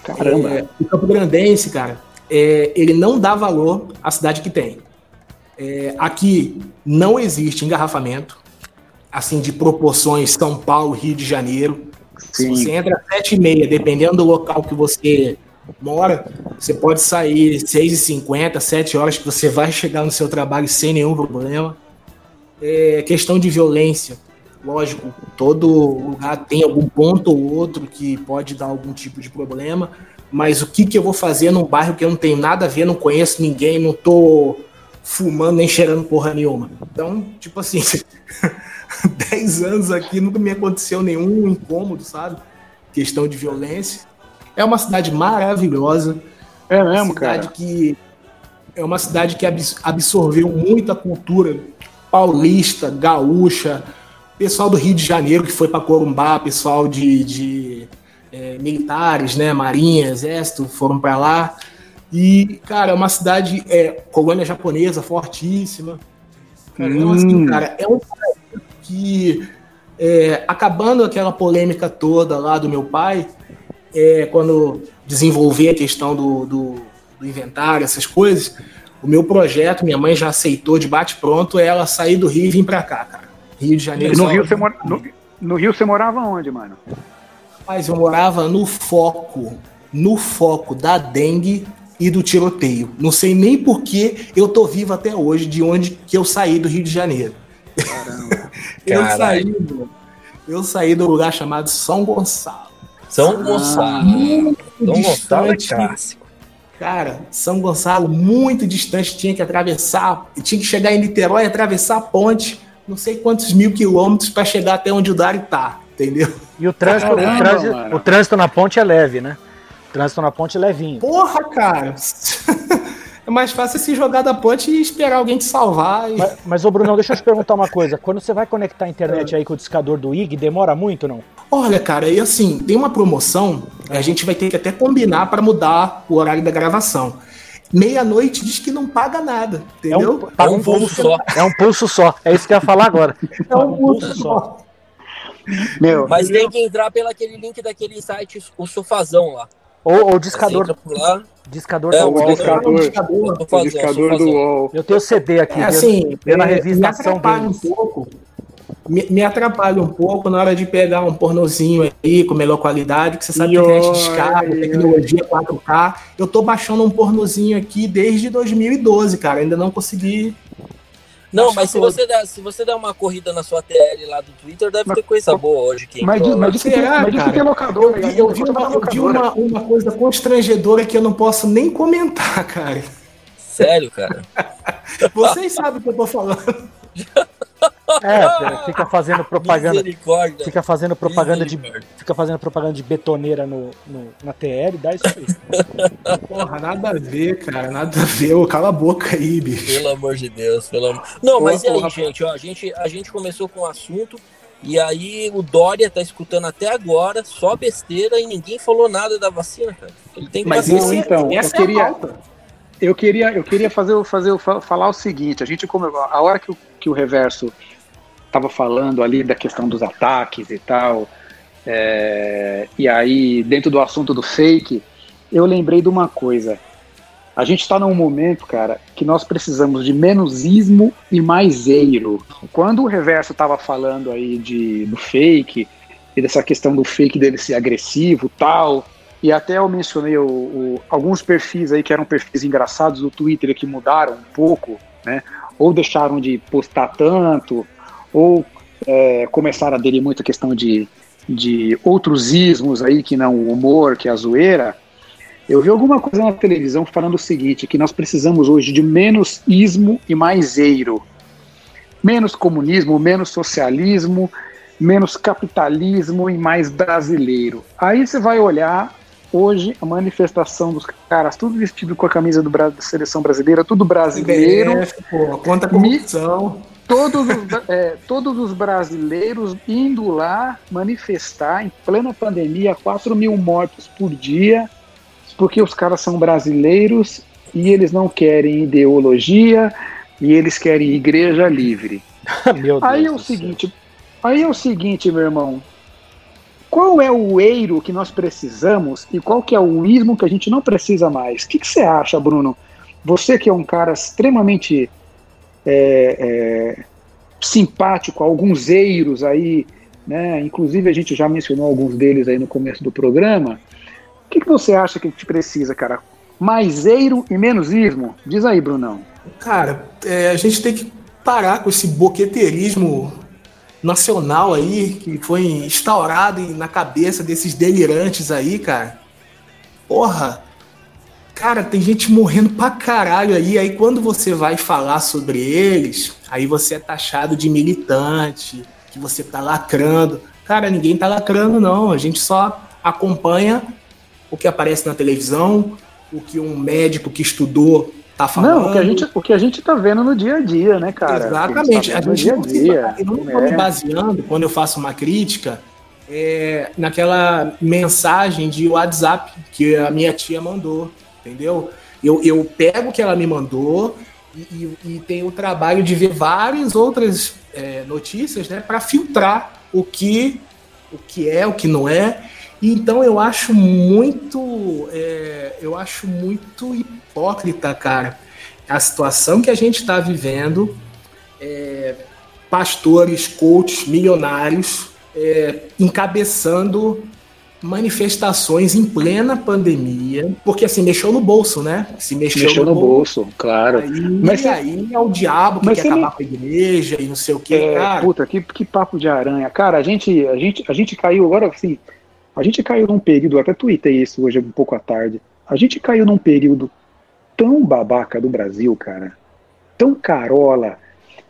Caramba. É, o Campo Grandense, cara, é, ele não dá valor à cidade que tem. É, aqui não existe engarrafamento, assim, de proporções São Paulo, Rio de Janeiro. Se Sim. você entra às 7 e meia, dependendo do local que você mora, você pode sair 6h50, 7 horas que você vai chegar no seu trabalho sem nenhum problema. É, questão de violência, lógico, todo lugar tem algum ponto ou outro que pode dar algum tipo de problema, mas o que, que eu vou fazer num bairro que eu não tenho nada a ver, não conheço ninguém, não tô fumando nem cheirando porra nenhuma. Então, tipo assim, 10 anos aqui nunca me aconteceu nenhum incômodo, sabe? Questão de violência. É uma cidade maravilhosa. É Uma mesmo, cidade cara. que é uma cidade que abs- absorveu muita cultura paulista, gaúcha, pessoal do Rio de Janeiro que foi para Corumbá, pessoal de, de, é, militares, né, marinha, exército, foram para lá. E, cara, é uma cidade, é, colônia japonesa fortíssima. Cara, Então, assim, Hum. cara, é um que, é, acabando aquela polêmica toda lá do meu pai, é, quando desenvolver a questão do, do, do inventário, essas coisas, o meu projeto, minha mãe já aceitou de bate-pronto, é ela sair do Rio e vir pra cá, cara. Rio de Janeiro. No Rio, você mora, no, no Rio você morava onde, mano? Mas eu morava no foco, no foco da dengue e do tiroteio. Não sei nem por que eu tô vivo até hoje, de onde que eu saí do Rio de Janeiro. Caramba. Eu Caralho. saí, eu saí do lugar chamado São Gonçalo. São Gonçalo. Muito São Gonçalo é distante. clássico. Cara, São Gonçalo, muito distante, tinha que atravessar, tinha que chegar em Niterói, atravessar a ponte, não sei quantos mil quilômetros para chegar até onde o Dari tá, entendeu? E o trânsito, Caramba, o, trânsito, o trânsito na ponte é leve, né? O trânsito na ponte é levinho. Porra, cara! É mais fácil se jogar da ponte e esperar alguém te salvar. e- Mas, mas ô Brunão, deixa eu te perguntar uma coisa. Quando você vai conectar a internet aí com o discador do IG, demora muito, não? Olha, cara, e assim, tem uma promoção, a gente vai ter que até combinar para mudar o horário da gravação. Meia-noite diz que não paga nada, É um, entendeu? paga É um pulso só. É um pulso só. É isso que eu ia falar agora. É um pulso só. Meu, Mas tem que entrar pelo aquele link daquele site, o Sofazão lá. Ou o discador, entra por lá. discador É, da o UOL. discador. É discador. Discador do. UOL. Eu tenho CD aqui. É, assim, vendo a é, me revistação atrapalha um pouco. Me, me atrapalha um pouco na hora de pegar um pornozinho aí com melhor qualidade, que você sabe que a internet de escada, Ai, tecnologia 4K. Eu tô baixando um pornozinho aqui desde 2012, cara. Ainda não consegui. Não, mas se você, der, se você der uma corrida na sua TL lá do Twitter, deve mas, ter coisa boa hoje. Que mas, diz, mas, que, mas diz que tem locador. Eu, eu, vi, uma, eu vi uma, uma coisa constrangedora que eu não posso nem comentar, cara. Sério, cara? Vocês sabem o que eu tô falando. É, fica fazendo propaganda. Fica fazendo propaganda de. Fica fazendo propaganda de betoneira no, no, na TL, dá isso aí. Porra, nada a ver, cara. Nada a ver. Ô, cala a boca aí, bicho. Pelo amor de Deus, pelo amor. Não, mas e aí, gente, ó, a gente, a gente começou com o um assunto. E aí o Dória tá escutando até agora, só besteira, e ninguém falou nada da vacina, cara. Ele tem que Mas isso, então, eu queria, eu queria, eu queria fazer, fazer, falar o seguinte, a gente como a hora que o, que o reverso estava falando ali da questão dos ataques e tal, é, e aí dentro do assunto do fake, eu lembrei de uma coisa. A gente está num momento, cara, que nós precisamos de menos ismo e mais eiro. Quando o Reverso estava falando aí de, do fake, e dessa questão do fake dele ser agressivo tal, e até eu mencionei o, o, alguns perfis aí que eram perfis engraçados do Twitter que mudaram um pouco, né? Ou deixaram de postar tanto, ou é, começaram a aderir muito a questão de, de outros ismos aí que não o humor, que é a zoeira. Eu vi alguma coisa na televisão falando o seguinte, que nós precisamos hoje de menos ismo e mais eiro. Menos comunismo, menos socialismo, menos capitalismo e mais brasileiro. Aí você vai olhar hoje a manifestação dos caras, tudo vestido com a camisa do, da seleção brasileira, tudo brasileiro. Pô, conta corrupção. Todos os, é, todos os brasileiros indo lá manifestar em plena pandemia, 4 mil mortos por dia, porque os caras são brasileiros e eles não querem ideologia e eles querem igreja livre. aí é o seguinte, aí é o seguinte, meu irmão. Qual é o eiro que nós precisamos e qual que é o ismo que a gente não precisa mais? O que, que você acha, Bruno? Você que é um cara extremamente é, é, simpático, alguns eiros aí, né? Inclusive a gente já mencionou alguns deles aí no começo do programa. O que, que você acha que a gente precisa, cara? Mais eiro e menos ismo? Diz aí, Brunão. Cara, é, a gente tem que parar com esse boqueteirismo nacional aí que foi instaurado na cabeça desses delirantes aí, cara. Porra, cara, tem gente morrendo pra caralho aí. Aí quando você vai falar sobre eles, aí você é taxado de militante, que você tá lacrando. Cara, ninguém tá lacrando, não. A gente só acompanha o que aparece na televisão, o que um médico que estudou tá falando. Não, o que a gente, o que a gente tá vendo no dia a dia, né, cara? Exatamente. A, tá a gente dia -a -dia, eu não estou me baseando, quando eu faço uma crítica, é, naquela mensagem de WhatsApp que a minha tia mandou, entendeu? Eu, eu pego o que ela me mandou e, e, e tenho o trabalho de ver várias outras é, notícias, né, para filtrar o que, o que é, o que não é então eu acho muito, é, eu acho muito hipócrita, cara, a situação que a gente está vivendo. É, pastores, coaches, milionários é, encabeçando manifestações em plena pandemia, porque assim, mexeu no bolso, né? Se mexeu, mexeu no, no bolso, bolso, claro. Aí, mas aí é o diabo que mas quer acabar não... com a igreja e não sei o que, é, cara. Puta, que, que papo de aranha. Cara, a gente, a gente, a gente caiu agora, assim, a gente caiu num período, até tuitei isso hoje um pouco à tarde. A gente caiu num período tão babaca do Brasil, cara, tão carola,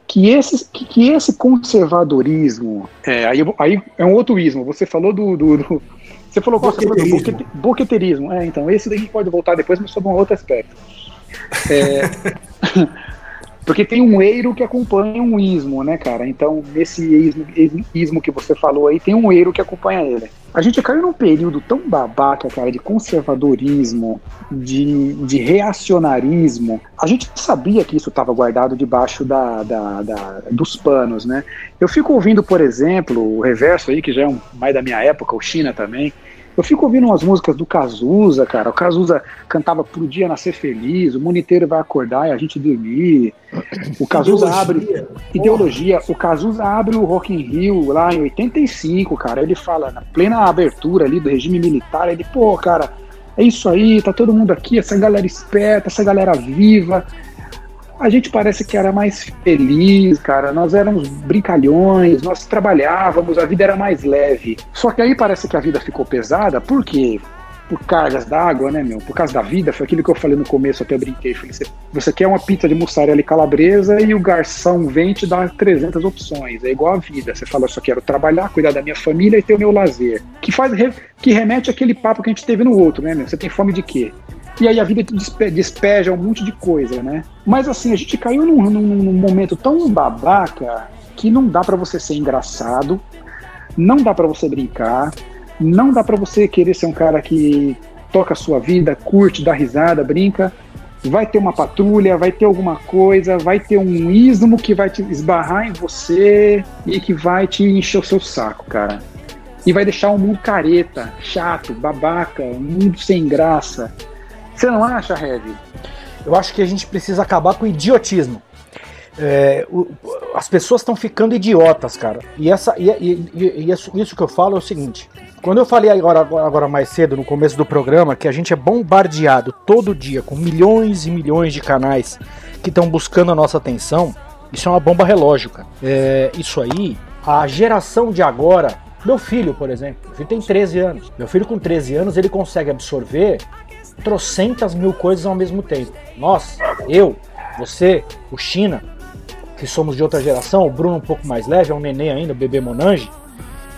que esse, que, que esse conservadorismo. É, aí, aí é um outro ismo. Você falou do. do, do você falou boqueteirismo. Você falou boqueteirismo. É, então, esse daí a gente pode voltar depois, mas sobre um outro aspecto. É, Porque tem um eiro que acompanha um ismo, né, cara? Então, nesse ismo, ismo que você falou aí, tem um eiro que acompanha ele. A gente caiu num período tão babaca, cara, de conservadorismo, de, de reacionarismo. A gente sabia que isso estava guardado debaixo da, da, da, dos panos, né? Eu fico ouvindo, por exemplo, o Reverso aí, que já é um, mais da minha época, o China também, eu fico ouvindo umas músicas do Cazuza, cara. O Cazuza cantava Pro Dia Nascer Feliz, o Moniteiro vai acordar e a gente dormir. O Cazuza ideologia. abre. Ideologia. O Cazuza abre o Rock in Rio lá em 85, cara. Ele fala, na plena abertura ali do regime militar, ele, pô, cara, é isso aí, tá todo mundo aqui, essa galera esperta, essa galera viva. A gente parece que era mais feliz, cara. Nós éramos brincalhões, nós trabalhávamos, a vida era mais leve. Só que aí parece que a vida ficou pesada, por quê? Por cargas d'água, né, meu? Por causa da vida, foi aquilo que eu falei no começo, até brinquei. Falei, você, você quer uma pizza de mussarela e calabresa e o garçom vem te dar 300 opções. É igual a vida. Você fala, eu só quero trabalhar, cuidar da minha família e ter o meu lazer. Que faz que remete àquele papo que a gente teve no outro, né, meu? Você tem fome de quê? E aí a vida te despeja um monte de coisa, né? Mas assim, a gente caiu num, num, num momento tão babaca que não dá para você ser engraçado, não dá para você brincar, não dá para você querer ser um cara que toca a sua vida, curte, dá risada, brinca. Vai ter uma patrulha, vai ter alguma coisa, vai ter um ismo que vai te esbarrar em você e que vai te encher o seu saco, cara. E vai deixar um mundo careta, chato, babaca, um mundo sem graça. Você não acha, Heavy? Eu acho que a gente precisa acabar com o idiotismo. É, o, as pessoas estão ficando idiotas, cara. E, essa, e, e, e isso, isso, que eu falo é o seguinte: quando eu falei agora, agora mais cedo, no começo do programa, que a gente é bombardeado todo dia com milhões e milhões de canais que estão buscando a nossa atenção, isso é uma bomba relógio, cara. É, isso aí, a geração de agora, meu filho, por exemplo, meu filho tem 13 anos. Meu filho com 13 anos, ele consegue absorver trocentas mil coisas ao mesmo tempo. Nós, eu, você, o China, que somos de outra geração, o Bruno um pouco mais leve, é um neném ainda, o bebê Monange.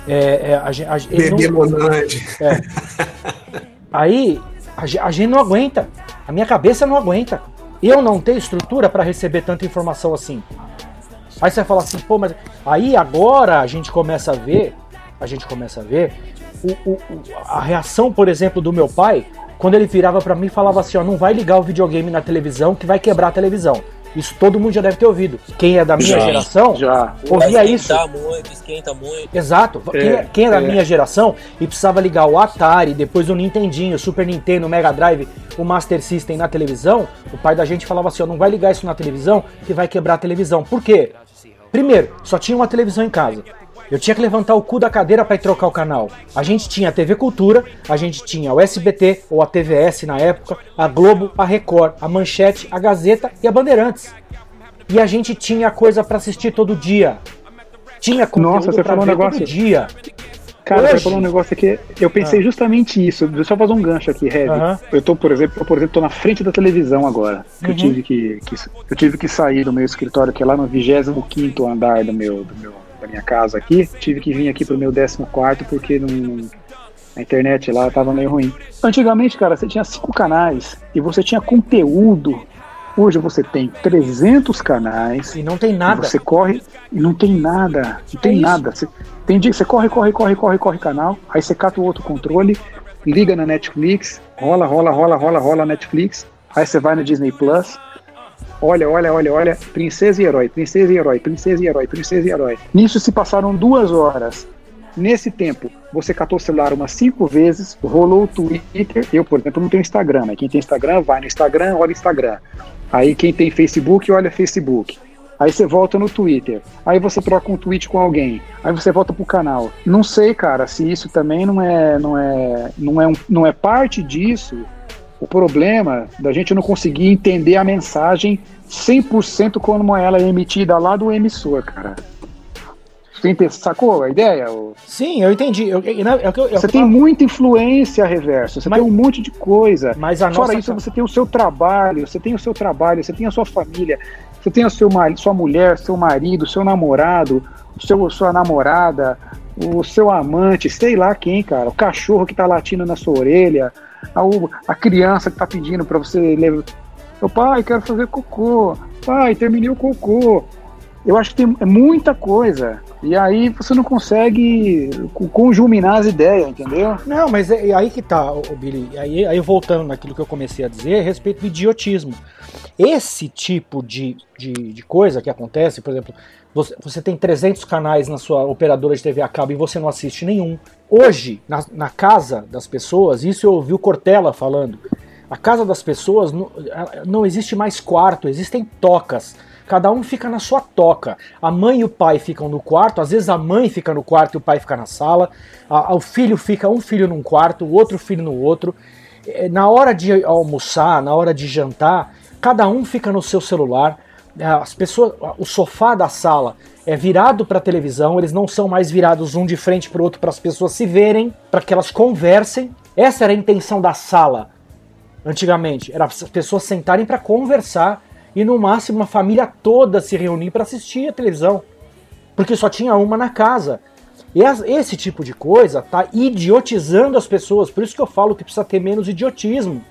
É, é, a, a, bebê não, Monange. É. Aí a, a gente não aguenta, a minha cabeça não aguenta. Eu não tenho estrutura para receber tanta informação assim. Aí você fala assim, pô, mas aí agora a gente começa a ver, a gente começa a ver o, o, a reação, por exemplo, do meu pai quando ele virava para mim e falava assim, ó, não vai ligar o videogame na televisão que vai quebrar a televisão. Isso todo mundo já deve ter ouvido. Quem é da minha já, geração já. ouvia isso. muito, esquenta muito. Exato. É, quem, é, quem é da é. minha geração e precisava ligar o Atari, depois o Nintendinho, o Super Nintendo, o Mega Drive, o Master System na televisão, o pai da gente falava assim, ó, não vai ligar isso na televisão que vai quebrar a televisão. Por quê? Primeiro, só tinha uma televisão em casa. Eu tinha que levantar o cu da cadeira para ir trocar o canal. A gente tinha a TV Cultura, a gente tinha o SBT ou a TVS na época, a Globo, a Record, a Manchete, a Gazeta e a Bandeirantes. E a gente tinha coisa para assistir todo dia. Tinha conteúdo Nossa, você falou um negócio todo dia. Cara, Hoje... você falou um negócio aqui. Eu pensei ah. justamente isso. Deixa eu só fazer um gancho aqui, Heavy. Eu tô, por exemplo, eu, por exemplo, tô na frente da televisão agora. Que eu tive que, que, eu tive que sair do meu escritório, que é lá no 25 andar do meu, do meu da minha casa aqui, tive que vir aqui pro meu 14 porque não, a internet lá tava meio ruim. Antigamente, cara, você tinha cinco canais e você tinha conteúdo. Hoje você tem 300 canais. E não tem nada. Você corre e não tem nada. Não tem é nada. Você, tem dia que você corre, corre, corre, corre, corre canal. Aí você cata o outro controle, liga na Netflix, rola, rola, rola, rola, rola Netflix. Aí você vai no Disney Plus Olha, olha, olha, olha, princesa e herói, princesa e herói, princesa e herói, princesa e herói. Nisso se passaram duas horas. Nesse tempo, você catou o celular umas cinco vezes, rolou o Twitter. Eu, por exemplo, não tenho Instagram, né? Quem tem Instagram, vai no Instagram, olha Instagram. Aí quem tem Facebook, olha Facebook. Aí você volta no Twitter. Aí você troca um tweet com alguém. Aí você volta pro canal. Não sei, cara, se isso também não é, não é, não é, um, não é parte disso o problema da gente não conseguir entender a mensagem 100% como ela é emitida lá do emissor, cara. Tem, sacou a ideia? Sim, eu entendi. Eu, eu, eu, você tem muita influência reverso, você mas, tem um monte de coisa. Mas a Fora nossa... isso, você tem o seu trabalho, você tem o seu trabalho, você tem a sua família, você tem a seu, sua mulher, seu marido, seu namorado, seu, sua namorada, o seu amante, sei lá quem, cara, o cachorro que tá latindo na sua orelha, a, a criança que está pedindo para você levar. Pai, quero fazer cocô. Pai, terminei o cocô. Eu acho que tem é muita coisa. E aí você não consegue conjuminar as ideias, entendeu? Não, mas é, é aí que tá, o Billy. Aí, aí voltando naquilo que eu comecei a dizer a respeito do idiotismo. Esse tipo de, de, de coisa que acontece, por exemplo, você, você, tem 300 canais na sua operadora de TV a cabo e você não assiste nenhum. Hoje, na, na casa das pessoas, isso eu ouvi o Cortella falando. A casa das pessoas não, não existe mais quarto, existem tocas. Cada um fica na sua toca. A mãe e o pai ficam no quarto, às vezes a mãe fica no quarto e o pai fica na sala. A, o filho fica, um filho num quarto, o outro filho no outro. É, na hora de almoçar, na hora de jantar, cada um fica no seu celular as pessoas, o sofá da sala é virado para a televisão, eles não são mais virados um de frente para o outro para as pessoas se verem, para que elas conversem. Essa era a intenção da sala antigamente, era as pessoas sentarem para conversar e no máximo uma família toda se reunir para assistir a televisão, porque só tinha uma na casa. E esse tipo de coisa tá idiotizando as pessoas, por isso que eu falo que precisa ter menos idiotismo.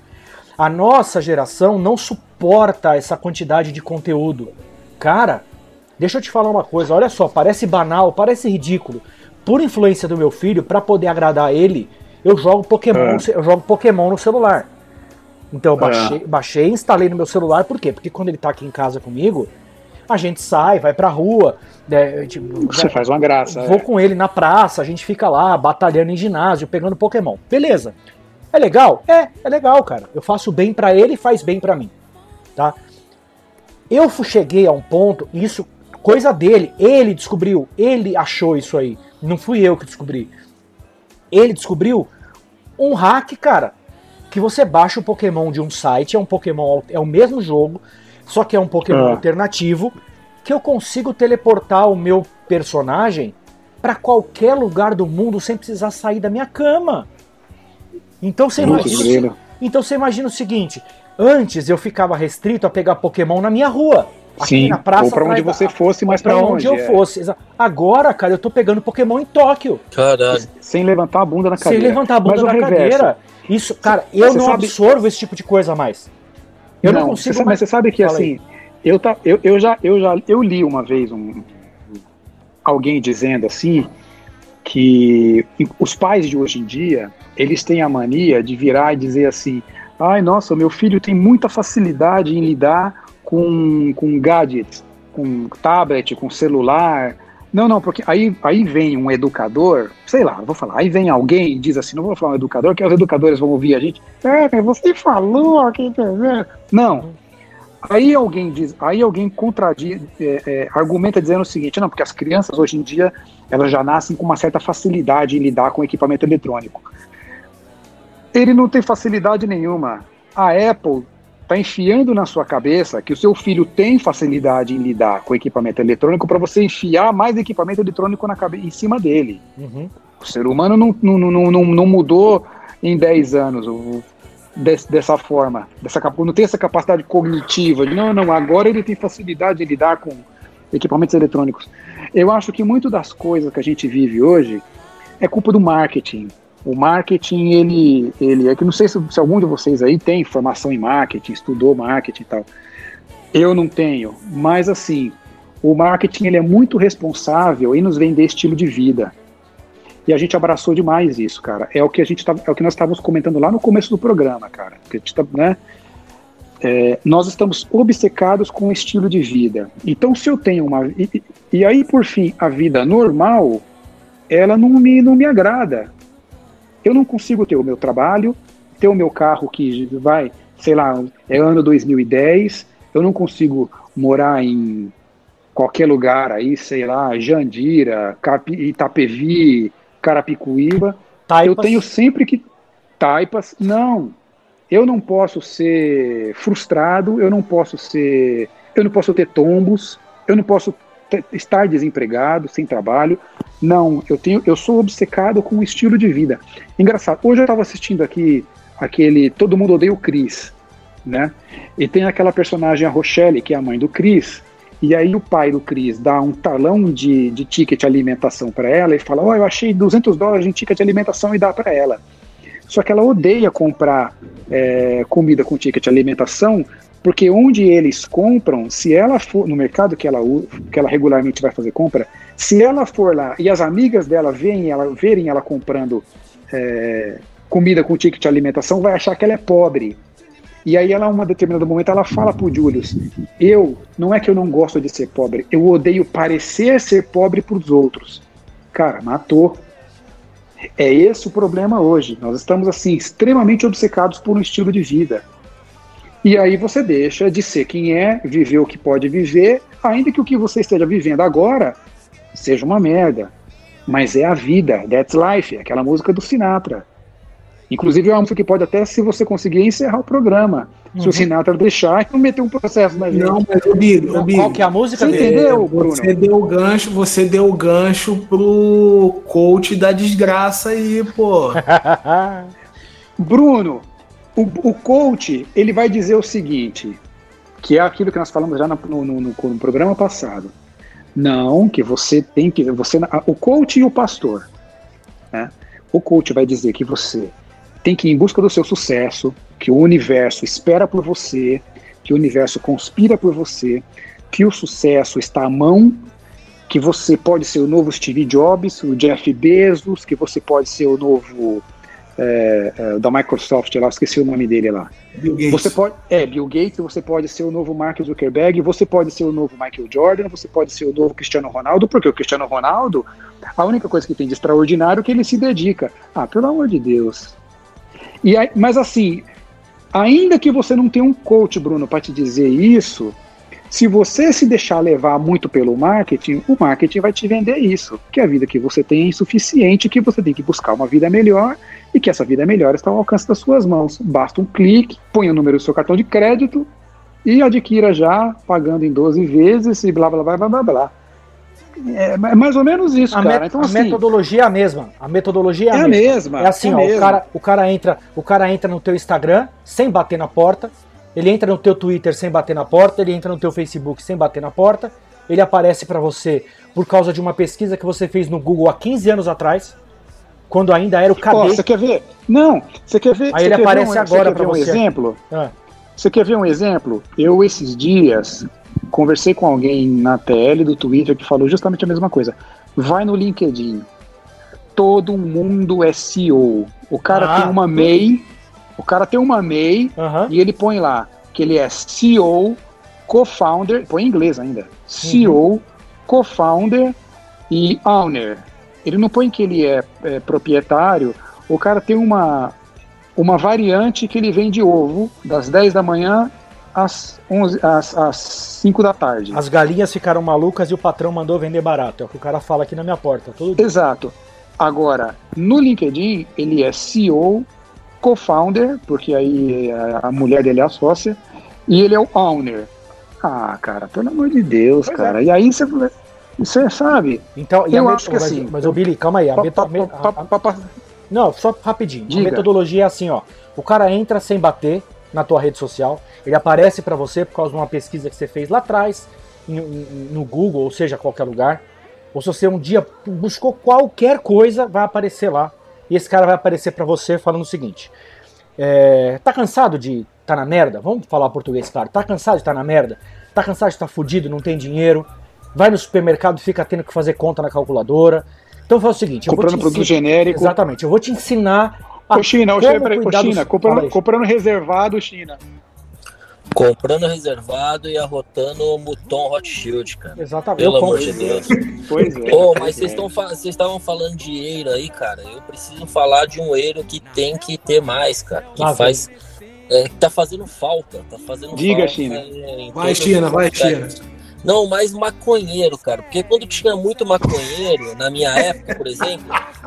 A nossa geração não suporta essa quantidade de conteúdo. Cara, deixa eu te falar uma coisa, olha só, parece banal, parece ridículo. Por influência do meu filho, para poder agradar ele, eu jogo Pokémon, é. eu jogo Pokémon no celular. Então eu baixei, é. baixei e instalei no meu celular, por quê? Porque quando ele tá aqui em casa comigo, a gente sai, vai pra rua. Né, tipo, Você faz uma graça. Vou é. com ele na praça, a gente fica lá batalhando em ginásio, pegando Pokémon. Beleza. É legal? É, é legal, cara. Eu faço bem para ele e faz bem para mim. Tá? Eu cheguei a um ponto, isso coisa dele, ele descobriu, ele achou isso aí. Não fui eu que descobri. Ele descobriu um hack, cara, que você baixa o Pokémon de um site, é um Pokémon, é o mesmo jogo, só que é um Pokémon ah. alternativo, que eu consigo teleportar o meu personagem para qualquer lugar do mundo sem precisar sair da minha cama. Então você imagina, então você imagina o seguinte, antes eu ficava restrito a pegar Pokémon na minha rua. Sim, na praça, ou pra onde você fosse, mas pra, pra onde, eu é. fosse. Agora, cara, eu tô pegando Pokémon em Tóquio. Caralho. Sem levantar a bunda na cadeira. Sem levantar a bunda mas na cadeira. Isso, cara, eu não sabe... absorvo esse tipo de coisa mais. Eu não, não consigo. Você, mais... Mas você sabe que Fala assim, eu, tá, eu, eu já eu já eu li uma vez um alguém dizendo assim que os pais de hoje em dia eles têm a mania de virar e dizer assim, ai nossa, meu filho tem muita facilidade em lidar com, com gadgets, com tablet, com celular, não, não, porque aí, aí vem um educador, sei lá, vou falar, aí vem alguém e diz assim, não vou falar um educador, que os educadores vão ouvir a gente, é, você falou que... Não, aí alguém diz, aí alguém contradiz, é, é, argumenta dizendo o seguinte, não, porque as crianças hoje em dia, elas já nascem com uma certa facilidade em lidar com equipamento eletrônico. Ele não tem facilidade nenhuma. A Apple está enfiando na sua cabeça que o seu filho tem facilidade em lidar com equipamento eletrônico para você enfiar mais equipamento eletrônico na cabeça, em cima dele. Uhum. O ser humano não, não, não, não, não mudou em 10 anos o, dessa forma, dessa, não tem essa capacidade cognitiva de não, não, agora ele tem facilidade em lidar com equipamentos eletrônicos. Eu acho que muito das coisas que a gente vive hoje é culpa do marketing. O marketing, ele, ele é que não sei se, se algum de vocês aí tem formação em marketing, estudou marketing e tal. Eu não tenho, mas assim, o marketing ele é muito responsável em nos vender estilo de vida. E a gente abraçou demais isso, cara. É o que a gente tá, é o que nós estávamos comentando lá no começo do programa, cara. Que a gente tá, né? É, nós estamos obcecados com o estilo de vida. Então, se eu tenho uma. E, e, aí, por fim, a vida normal, ela não me, não me agrada eu não consigo ter o meu trabalho, ter o meu carro que vai, sei lá, é ano 2010, eu não consigo morar em qualquer lugar aí, sei lá, Jandira, Capi, Itapevi, Carapicuíba. Taipas. Eu tenho sempre que. Taipas, não. Eu não posso ser frustrado, eu não posso ser. Eu não posso ter tombos, eu não posso estar desempregado, sem trabalho. Não, eu tenho, eu sou obcecado com o estilo de vida. Engraçado. Hoje eu estava assistindo aqui aquele Todo Mundo Odeia o Chris, né? E tem aquela personagem a Rochelle, que é a mãe do Chris. E aí o pai do Chris dá um talão de, de ticket alimentação para ela e fala: "Ó, oh, eu achei 200 dólares em ticket alimentação e dá para ela". Só que ela odeia comprar é, comida com ticket alimentação porque onde eles compram, se ela for no mercado que ela, que ela regularmente vai fazer compra, se ela for lá e as amigas dela verem ela, verem ela comprando é, comida com ticket de alimentação, vai achar que ela é pobre. E aí ela, um determinado momento, ela fala pro Julius, eu, não é que eu não gosto de ser pobre, eu odeio parecer ser pobre pros outros. Cara, matou. É esse o problema hoje. Nós estamos, assim, extremamente obcecados por um estilo de vida. E aí você deixa de ser quem é, viver o que pode viver, ainda que o que você esteja vivendo agora seja uma merda. Mas é a vida, that's life, aquela música do Sinatra. Inclusive é uma música que pode até, se você conseguir, encerrar o programa. Se o Sinatra deixar, não meter um processo na gente. Não, mas o Bigo, Qual que é a música Você dele? entendeu, Bruno? Você deu o gancho, você deu o gancho pro coach da desgraça aí, pô. Bruno, o, o coach, ele vai dizer o seguinte, que é aquilo que nós falamos já no, no- no- no programa passado. Não, que você tem que. Você, o coach e o pastor. né? O coach vai dizer que você tem que ir em busca do seu sucesso, que o universo espera por você, que o universo conspira por você, que o sucesso está à mão, que você pode ser o novo Steve Jobs, o Jeff Bezos, que você pode ser o novo é, é, da Microsoft lá, esqueci o nome dele lá. Bill Gates. Você pode, é, Bill Gates, você pode ser o novo Mark Zuckerberg, você pode ser o novo Michael Jordan, você pode ser o novo Cristiano Ronaldo, porque o Cristiano Ronaldo, a única coisa que tem de extraordinário é que ele se dedica. Ah, pelo amor de Deus. E aí, mas assim, ainda que você não tenha um coach, Bruno, para te dizer isso, se você se deixar levar muito pelo marketing, o marketing vai te vender isso, que a vida que você tem é insuficiente, que você tem que buscar uma vida melhor e que essa vida melhor está ao alcance das suas mãos. Basta um clique, põe o número do seu cartão de crédito e adquira já, pagando em 12 vezes e blá blá blá blá blá blá. É é mais ou menos isso, A, cara. então, a assim, metodologia é a mesma. A metodologia é a, é a mesma. mesma. É assim, é ó, mesmo. o cara, o cara entra, o cara entra no teu Instagram sem bater na porta, ele entra no teu Twitter sem bater na porta, ele entra no teu Facebook sem bater na porta, ele aparece pra você por causa de uma pesquisa que você fez no Google há 15 anos atrás, quando ainda era o cadê. você quer ver? Não, você quer ver? Aí ele quer ver aparece um, agora ver um você. exemplo? Ah, Você quer ver um exemplo? Eu, esses dias, conversei com alguém na TL do Twitter que falou justamente a mesma coisa. Vai no LinkedIn. Todo mundo é CEO. O cara Ah. tem uma MEI, o cara tem uma MEI e ele põe lá que ele é CEO, co-founder, põe em inglês ainda. CEO, co-founder e owner. Ele não põe que ele é, é proprietário. O cara tem uma, uma variante que ele vende ovo das 10 da manhã às, 11, às, às 5 da tarde. As galinhas ficaram malucas e o patrão mandou vender barato. É o que o cara fala aqui na minha porta. Todo dia. Exato. Agora, no LinkedIn, ele é CEO, co-founder, porque aí a, mulher dele é a sócia, e ele é o owner. Ah, cara, pelo amor de Deus, Pois cara. E aí você, você sabe. Então, e Eu acho que mas, assim- Mas, ô Billy, calma aí. A meta- Não, só rapidinho. Diga. A metodologia é assim, ó. O cara entra sem bater na tua rede social, ele aparece pra você por causa de uma pesquisa que você fez lá atrás, no Google, ou seja, qualquer lugar. Ou se você um dia buscou qualquer coisa, vai aparecer lá. E esse cara vai aparecer pra você falando o seguinte: é, tá cansado de tá na merda? Vamos falar português, claro. Tá cansado de tá na merda? Tá cansado de estar tá fudido, não tem dinheiro? Vai no supermercado e fica tendo que fazer conta na calculadora. Então faz o seguinte, eu vou comprando te produto ensinar- genérico. Exatamente, eu vou te ensinar a Ô, China, ô, como China, peraí, dos- China Fala comprando, comprando reservado, China. Comprando reservado e arrotando o Muton Hot Shield, cara. Exatamente. Pelo amor de Deus. Pois é. Ô, pois mas vocês é. estavam falando de eiro aí, cara. Eu preciso falar de um eiro que tem que ter mais, cara. Que Lá faz. é, que tá fazendo falta. Tá fazendo Diga, falta. China. em Vai, China, vai. China. Não, mais maconheiro, cara. Porque quando tinha muito maconheiro, na minha época, por exemplo,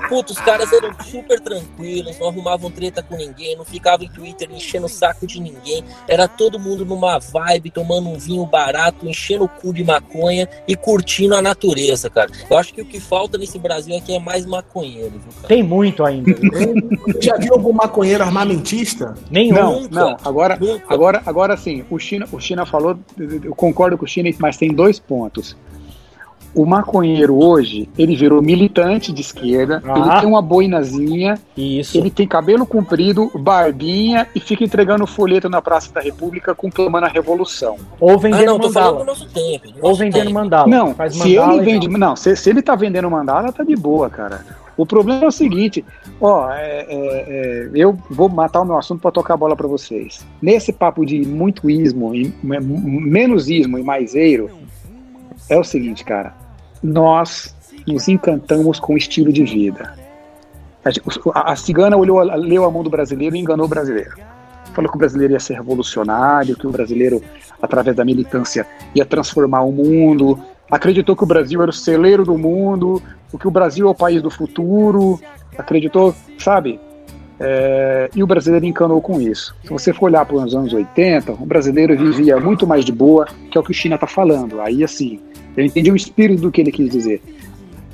putz, os caras eram super tranquilos, não arrumavam treta com ninguém, não ficavam em Twitter enchendo o saco de ninguém. Era todo mundo numa vibe, tomando um vinho barato, enchendo o cu de maconha e curtindo a natureza, cara. Eu acho que o que falta nesse Brasil aqui é mais maconheiro, viu, cara? Tem muito ainda. Já viu algum maconheiro armamentista? Nenhum. Não, Nunca. não, agora, Nunca. agora, agora sim, o China, o China falou, eu concordo com o China, mas tem dois pontos. O maconheiro hoje, ele virou militante de esquerda, Ah. ele tem uma boinazinha, Isso. ele tem cabelo comprido, barbinha e fica entregando folheto na Praça da República conclamando a revolução. Ou Ah, vendendo não, falando do mandala. nosso tempo. do Ou nosso vendendo tempo. mandala. Não, Faz se mandala ele vende, não, se, se ele tá vendendo mandala, tá de boa, cara. O problema é o seguinte, ó, é, é, é, eu vou matar o meu assunto para tocar a bola para vocês. Nesse papo de muito ismo, e me- menos ismo e mais eiro, é o seguinte, cara, nós nos encantamos com o estilo de vida. A- a cigana olhou, leu a mão do brasileiro e enganou o brasileiro. Falou que o brasileiro ia ser revolucionário, que o brasileiro, através da militância, ia transformar o mundo. Acreditou que o Brasil era o celeiro do mundo, o que o Brasil é o país do futuro. Acreditou, sabe? É, e o brasileiro encanou com isso. Se você for olhar para os anos 80, o brasileiro vivia muito mais de boa, que é o que o China está falando. Aí, assim, eu entendi o espírito do que ele quis dizer.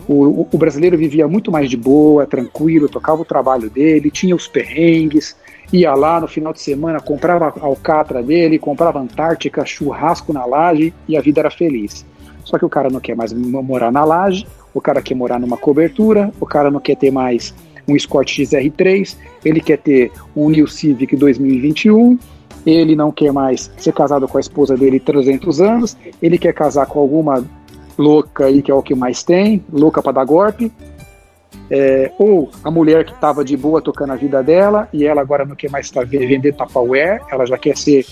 O, o, brasileiro vivia muito mais de boa, tranquilo, tocava o trabalho dele, tinha os perrengues, ia lá no final de semana, comprava alcatra dele, comprava Antártica, churrasco na laje e a vida era feliz. Só que o cara não quer mais morar na laje, o cara quer morar numa cobertura, o cara não quer ter mais um Escort XR3, ele quer ter um New Civic 2021, ele não quer mais ser casado com a esposa dele 300 anos, ele quer casar com alguma louca aí, que é o que mais tem, louca para dar golpe, é, ou a mulher que estava de boa tocando a vida dela e ela agora não quer mais tá, vender Tupperware, ela já quer ser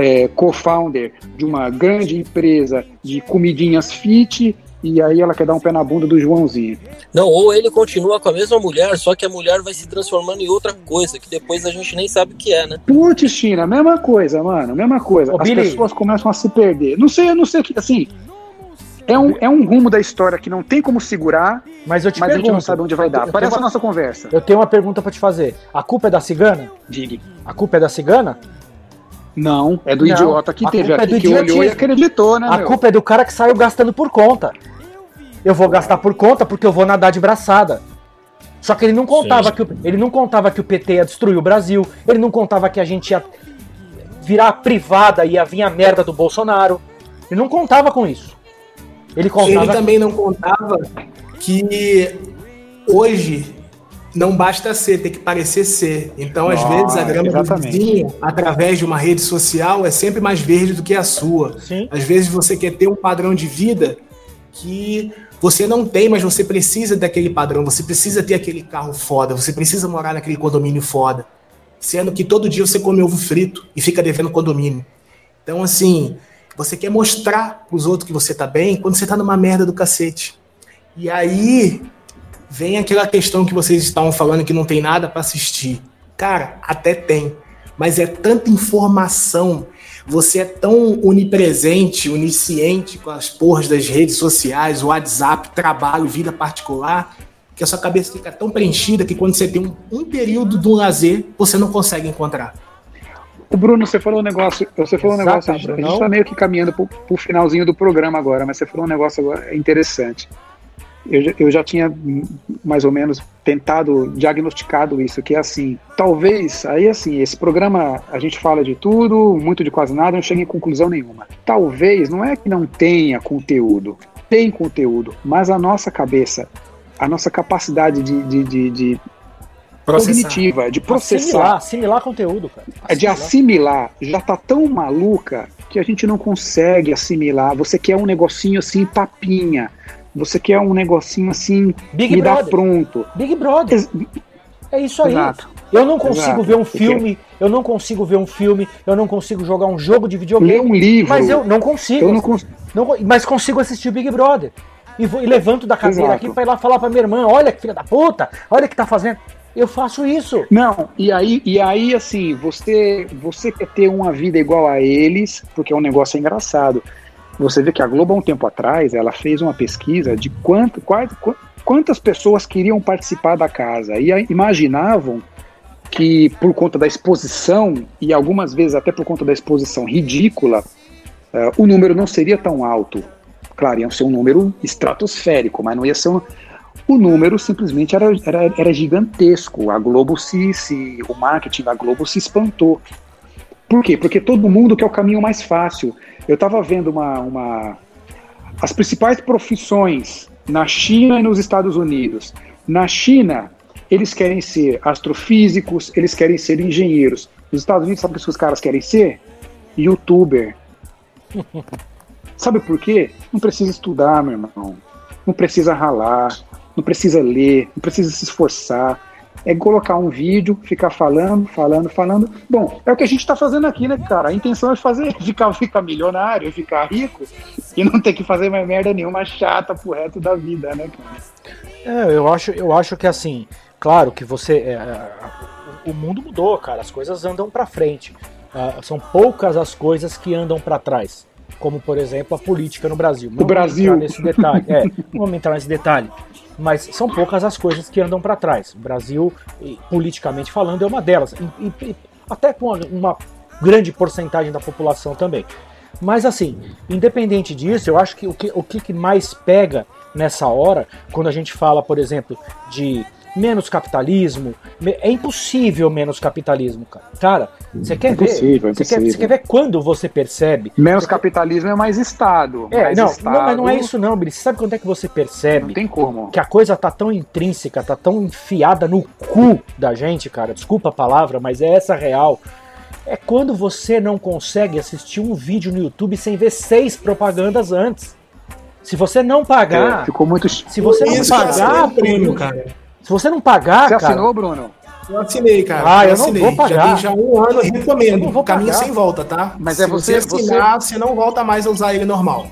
é, co-founder de uma grande empresa de comidinhas fit e aí ela quer dar um pé na bunda do Joãozinho. Não, ou ele continua com a mesma mulher, só que a mulher vai se transformando em outra coisa, que depois a gente nem sabe o que é, né? Putz, China, mesma coisa, mano, mesma coisa. Ô, As Billy. pessoas começam a se perder. Não sei, eu não sei que, assim, é um, é um rumo da história que não tem como segurar, mas, eu te mas pergunto, a gente não sabe onde vai dar. Parece uma, a nossa conversa. Eu tenho uma pergunta para te fazer. A culpa é da cigana? Diga. A culpa é da cigana? Não, é do não, idiota que teve é aqui, que olhou e acreditou, né? A meu? culpa é do cara que saiu gastando por conta. Eu vou gastar por conta porque eu vou nadar de braçada. Só que ele não contava que o, ele não contava que o PT ia destruir o Brasil, ele não contava que a gente ia virar privada e ia vir a merda do Bolsonaro. Ele não contava com isso. Ele contava Ele também não contava que hoje não basta ser, tem que parecer ser. Então, às vezes, a grama exatamente. do vizinho, através de uma rede social, é sempre mais verde do que a sua. Sim. Às vezes você quer ter um padrão de vida que você não tem, mas você precisa daquele padrão, você precisa ter aquele carro foda, você precisa morar naquele condomínio foda. Sendo que todo dia você come ovo frito e fica devendo condomínio. Então, assim, você quer mostrar pros outros que você tá bem quando você tá numa merda do cacete. E aí vem aquela questão que vocês estavam falando que não tem nada para assistir. Cara, até tem. Mas é tanta informação você é tão onipresente, onisciente com as porras das redes sociais, WhatsApp, trabalho, vida particular, que a sua cabeça fica tão preenchida que quando você tem um, um período do lazer, você não consegue encontrar. O Bruno, você falou um negócio, você falou um negócio, a gente, a gente tá meio que caminhando pro, pro finalzinho do programa agora, mas você falou um negócio agora interessante eu, eu já tinha mais ou menos tentado diagnosticado isso, que é assim, talvez, aí assim, esse programa a gente fala de tudo, muito de quase nada, não chega em conclusão nenhuma. Talvez, não é que não tenha conteúdo, tem conteúdo, mas a nossa cabeça, a nossa capacidade de, de, de, de cognitiva, de processar. Assimilar, assimilar conteúdo, cara. Assimilar. De assimilar, já tá tão maluca que a gente não consegue assimilar. Você quer um negocinho assim, papinha. Você quer um negocinho assim, Big me Brother. dá pronto. Big Brother. Ex é isso aí. Exato. Eu não consigo Exato. ver um filme, eu não consigo ver um filme, eu não consigo jogar um jogo de videogame. Ler um livro. Mas eu não consigo. Eu não cons não, mas consigo assistir Big Brother. E, vou, e levanto da cadeira Exato. aqui para ir lá falar pra minha irmã: olha que filha da puta, olha o que tá fazendo. Eu faço isso. Não, e aí, e aí assim, você, você quer ter uma vida igual a eles, porque é um negócio engraçado. Você vê que a Globo, há um tempo atrás, ela fez uma pesquisa de quanto, quais, quantas pessoas queriam participar da casa e imaginavam que por conta da exposição, e algumas vezes até por conta da exposição ridícula, uh, o número não seria tão alto. Claro, ia ser um número estratosférico, mas não ia ser um. O número simplesmente era, era, era gigantesco. A Globo se, se. O marketing da Globo se espantou. Por quê? Porque todo mundo quer o caminho mais fácil. Eu estava vendo uma, uma. As principais profissões na China e nos Estados Unidos. Na China, eles querem ser astrofísicos, eles querem ser engenheiros. Nos Estados Unidos, sabe o que os caras querem ser? Youtuber. sabe por quê? Não precisa estudar, meu irmão. Não precisa ralar, não precisa ler, não precisa se esforçar é colocar um vídeo, ficar falando, falando, falando. Bom, é o que a gente está fazendo aqui, né, cara? A intenção é fazer, ficar, ficar milionário, ficar rico e não ter que fazer mais merda nenhuma chata pro resto da vida, né, cara? É, eu acho, eu acho que assim, claro que você. É, é o mundo mudou, cara, as coisas andam para frente. Uh, são poucas as coisas que andam para trás. Como, por exemplo, a política no Brasil. Não o Brasil. Nesse detalhe. É, vamos entrar nesse detalhe. Mas são poucas as coisas que andam para trás. O Brasil, politicamente falando, é uma delas, e, e, até com uma grande porcentagem da população também. Mas assim, independente disso, eu acho que o que, o que mais pega nessa hora, quando a gente fala, por exemplo, de menos capitalismo. É impossível menos capitalismo, cara. Cara, você quer impossível, ver? Você quer, você quer ver quando você percebe? Menos capitalismo é mais Estado. É, mais não, estado. não, mas não é isso não, Billy. Você sabe quando é que você percebe? Não tem como. Que a coisa tá tão intrínseca, tá tão enfiada no cu da gente, cara. Desculpa a palavra, mas é essa real. É quando você não consegue assistir um vídeo no YouTube sem ver seis propagandas antes. Se você não pagar. É, ficou muito. Se você não Isso, pagar, é prêmio, cara. Se você não pagar, Você cara. assinou, Bruno? Eu assinei, cara. Ah, eu não assinei. vou pagar. Já tem já um ano, eu recomendo. Eu não vou Caminho pagar. sem volta, tá? Mas Se é você- você assinar, você não volta mais a usar ele normal.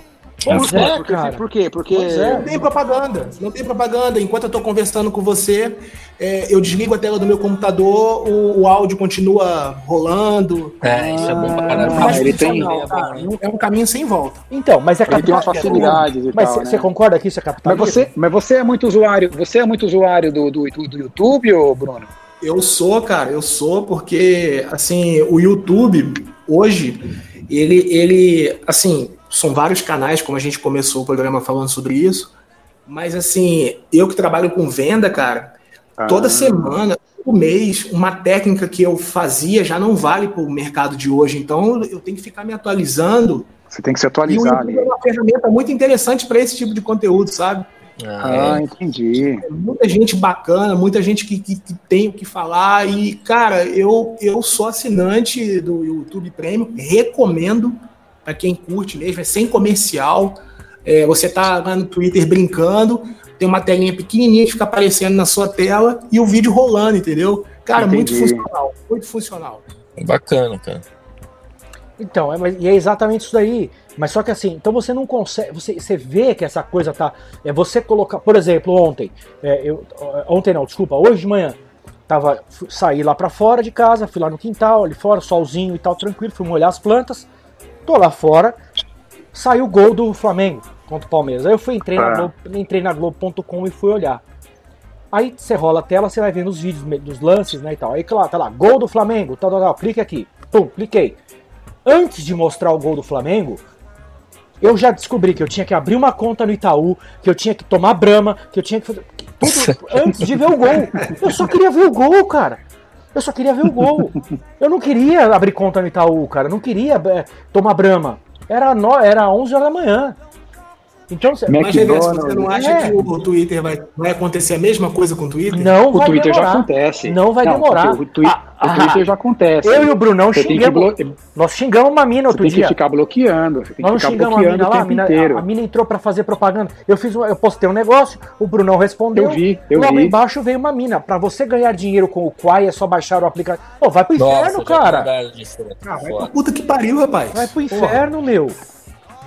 Pois é, porque, cara. Por quê? Porque. É. Não tem propaganda, não tem propaganda. Enquanto eu tô conversando com você, é, eu desligo a tela do meu computador, o, o áudio continua rolando. É, isso é bom pra caralho. Ah, Mas ele funcional, tem- é? É um caminho sem volta. Então, mas é Ele tem umas capital- facilidades e Mas você né? concorda que isso é Mas capitalismo? você, mas você é muito usuário. Você é muito usuário do, do, do YouTube, ô Bruno? Eu sou, cara, eu sou, porque, assim, o YouTube, hoje, ele, ele, assim, são vários canais, como a gente começou o programa falando sobre isso, mas, assim, eu que trabalho com venda, cara, toda Ah. semana, todo mês, uma técnica que eu fazia já não vale para o mercado de hoje, então eu tenho que ficar me atualizando, Você tem que se e o atualizar YouTube ali. é uma ferramenta muito interessante para esse tipo de conteúdo, sabe? Ah, Ah, entendi. muita gente bacana, muita gente que, que, que tem o que falar. E, cara, eu, eu sou assinante do YouTube Premium, recomendo para quem curte mesmo, é sem comercial. É, você tá lá no Twitter brincando, tem uma telinha pequenininha que fica aparecendo na sua tela e o vídeo rolando, entendeu? Cara, muito Entendi. funcional, muito funcional. é bacana, cara. Então, é, mas- e é exatamente isso daí. Mas só que assim, então você não consegue. Você, você vê que essa coisa tá. É você colocar. Por exemplo, ontem. é, eu, ontem não, desculpa, hoje de manhã. Tava, fui- saí lá pra fora de casa, fui lá no quintal, ali fora, solzinho e tal, tranquilo, fui molhar as plantas. Tô lá fora, saiu o gol do Flamengo contra o Palmeiras. Aí eu fui, entrei na Ah. Globo, entrei na Globo.com e fui olhar. Aí você rola a tela, você vai vendo os vídeos dos lances, né, e tal. Aí, claro, tá lá, gol do Flamengo, tal, tal, tal, clique aqui. Pum, cliquei. Antes de mostrar o gol do Flamengo, eu já descobri que eu tinha que abrir uma conta no Itaú, que eu tinha que tomar brama, que eu tinha que fazer tudo antes de ver o gol. Eu só queria ver o gol, cara. Eu só queria ver o gol. Eu não queria abrir conta no Itaú, cara. Eu não queria é, tomar brama. Era, no, era 11 horas da manhã. Então, Mas, Reverso, você não acha É. que o Twitter vai, vai acontecer a mesma coisa com o Twitter? não O vai Twitter já demorar. acontece. Não vai demorar. O, Twi- Ah, o Twitter ah, já acontece. Eu e o Brunão tem que xingamos. Nós xingamos uma mina Você outro tem que dia. ficar bloqueando. Você tem Nós que não ficar xingamos a bloqueando mina o lá, a mina, inteiro. a, a mina entrou pra fazer propaganda. Eu fiz, um- eu postei um negócio, o Brunão respondeu. Eu vi, eu logo vi. embaixo veio uma mina. Pra você ganhar dinheiro com o Quai é só baixar o aplicativo. Pô, vai pro inferno, já cara. Ah, vai pra puta que pariu, rapaz. Vai pro Porra. inferno, meu.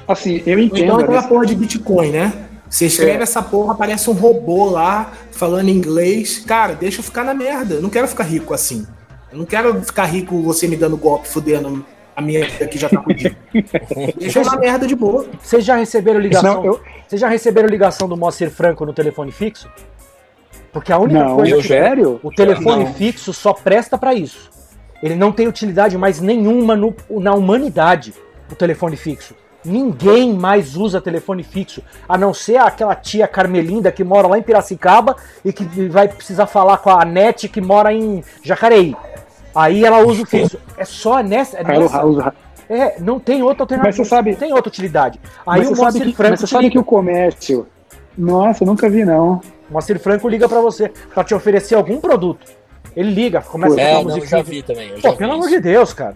Assim, eu entendo. Então aquela né? porra de Bitcoin, né? Você escreve É. essa porra, aparece um robô lá falando inglês. Cara, deixa eu ficar na merda. Eu não quero ficar rico assim. Eu não quero ficar rico você me dando golpe, fudendo a minha vida que já tá fudida. deixa eu na merda de boa. Vocês já receberam ligação? Não, eu- Vocês já receberam ligação do Moacir Franco no telefone fixo? Porque a única Não, coisa eu que sério? o telefone Não. fixo só presta pra isso. Ele não tem utilidade mais nenhuma no- na humanidade, o telefone fixo. Ninguém mais usa telefone fixo, a não ser aquela tia Carmelinda que mora lá em Piracicaba e que vai precisar falar com a Nete que mora em Jacareí. Aí ela usa o fixo. É só nessa. É, nessa- é, não tem outra alternativa. Mas você sabe- não tem outra utilidade. Aí Mas o você sabe, Moacir que, Franco mas você sabe liga. que o comércio. Nossa, nunca vi, não. O Moacir Franco liga pra você pra te oferecer algum produto. Ele liga, começa a É, tocar não, eu já vi também. eu já Pô, vi pelo amor isso. de Deus, cara.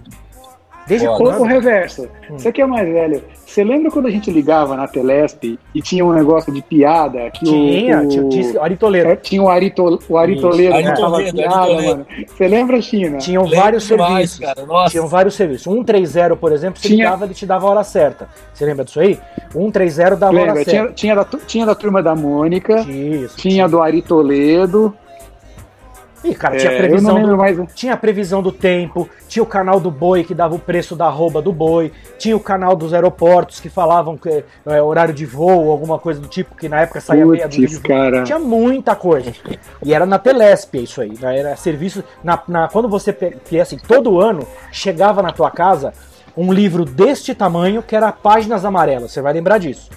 Desde quando? ô, Reverso, Hum. você que é mais velho, você lembra quando a gente ligava na Telesp e tinha um negócio de piada? Que Tinha, o, tinha, o, tinha Ari Toledo. é, tinha o Ari, Tol- o Ari Isso. Toledo Ari que Toledo, Ari piada, mano. Você lembra, China? Tinham Lembro vários demais, serviços. cara. Nossa. Tinham vários serviços. 130, por exemplo, você Tinha- ligava, ele te dava a hora certa. Você lembra disso aí? 130 dava a hora Lembra? certa. Tinha, tinha, da, tinha da turma da Mônica, Isso. tinha do Ari Toledo. Ih, cara, É, tinha eu previsão do, mais. tinha a previsão do tempo, tinha o canal do boi que dava o preço da arroba do boi, tinha o canal dos aeroportos que falavam que é, horário de voo, alguma coisa do tipo, que na época saía meia dúzia de voo. cara. Tinha muita coisa. E era na Telesp isso aí. né? Era serviço. Na, na- quando você. assim, todo ano chegava na tua casa um livro deste tamanho que era páginas amarelas. Você vai lembrar disso.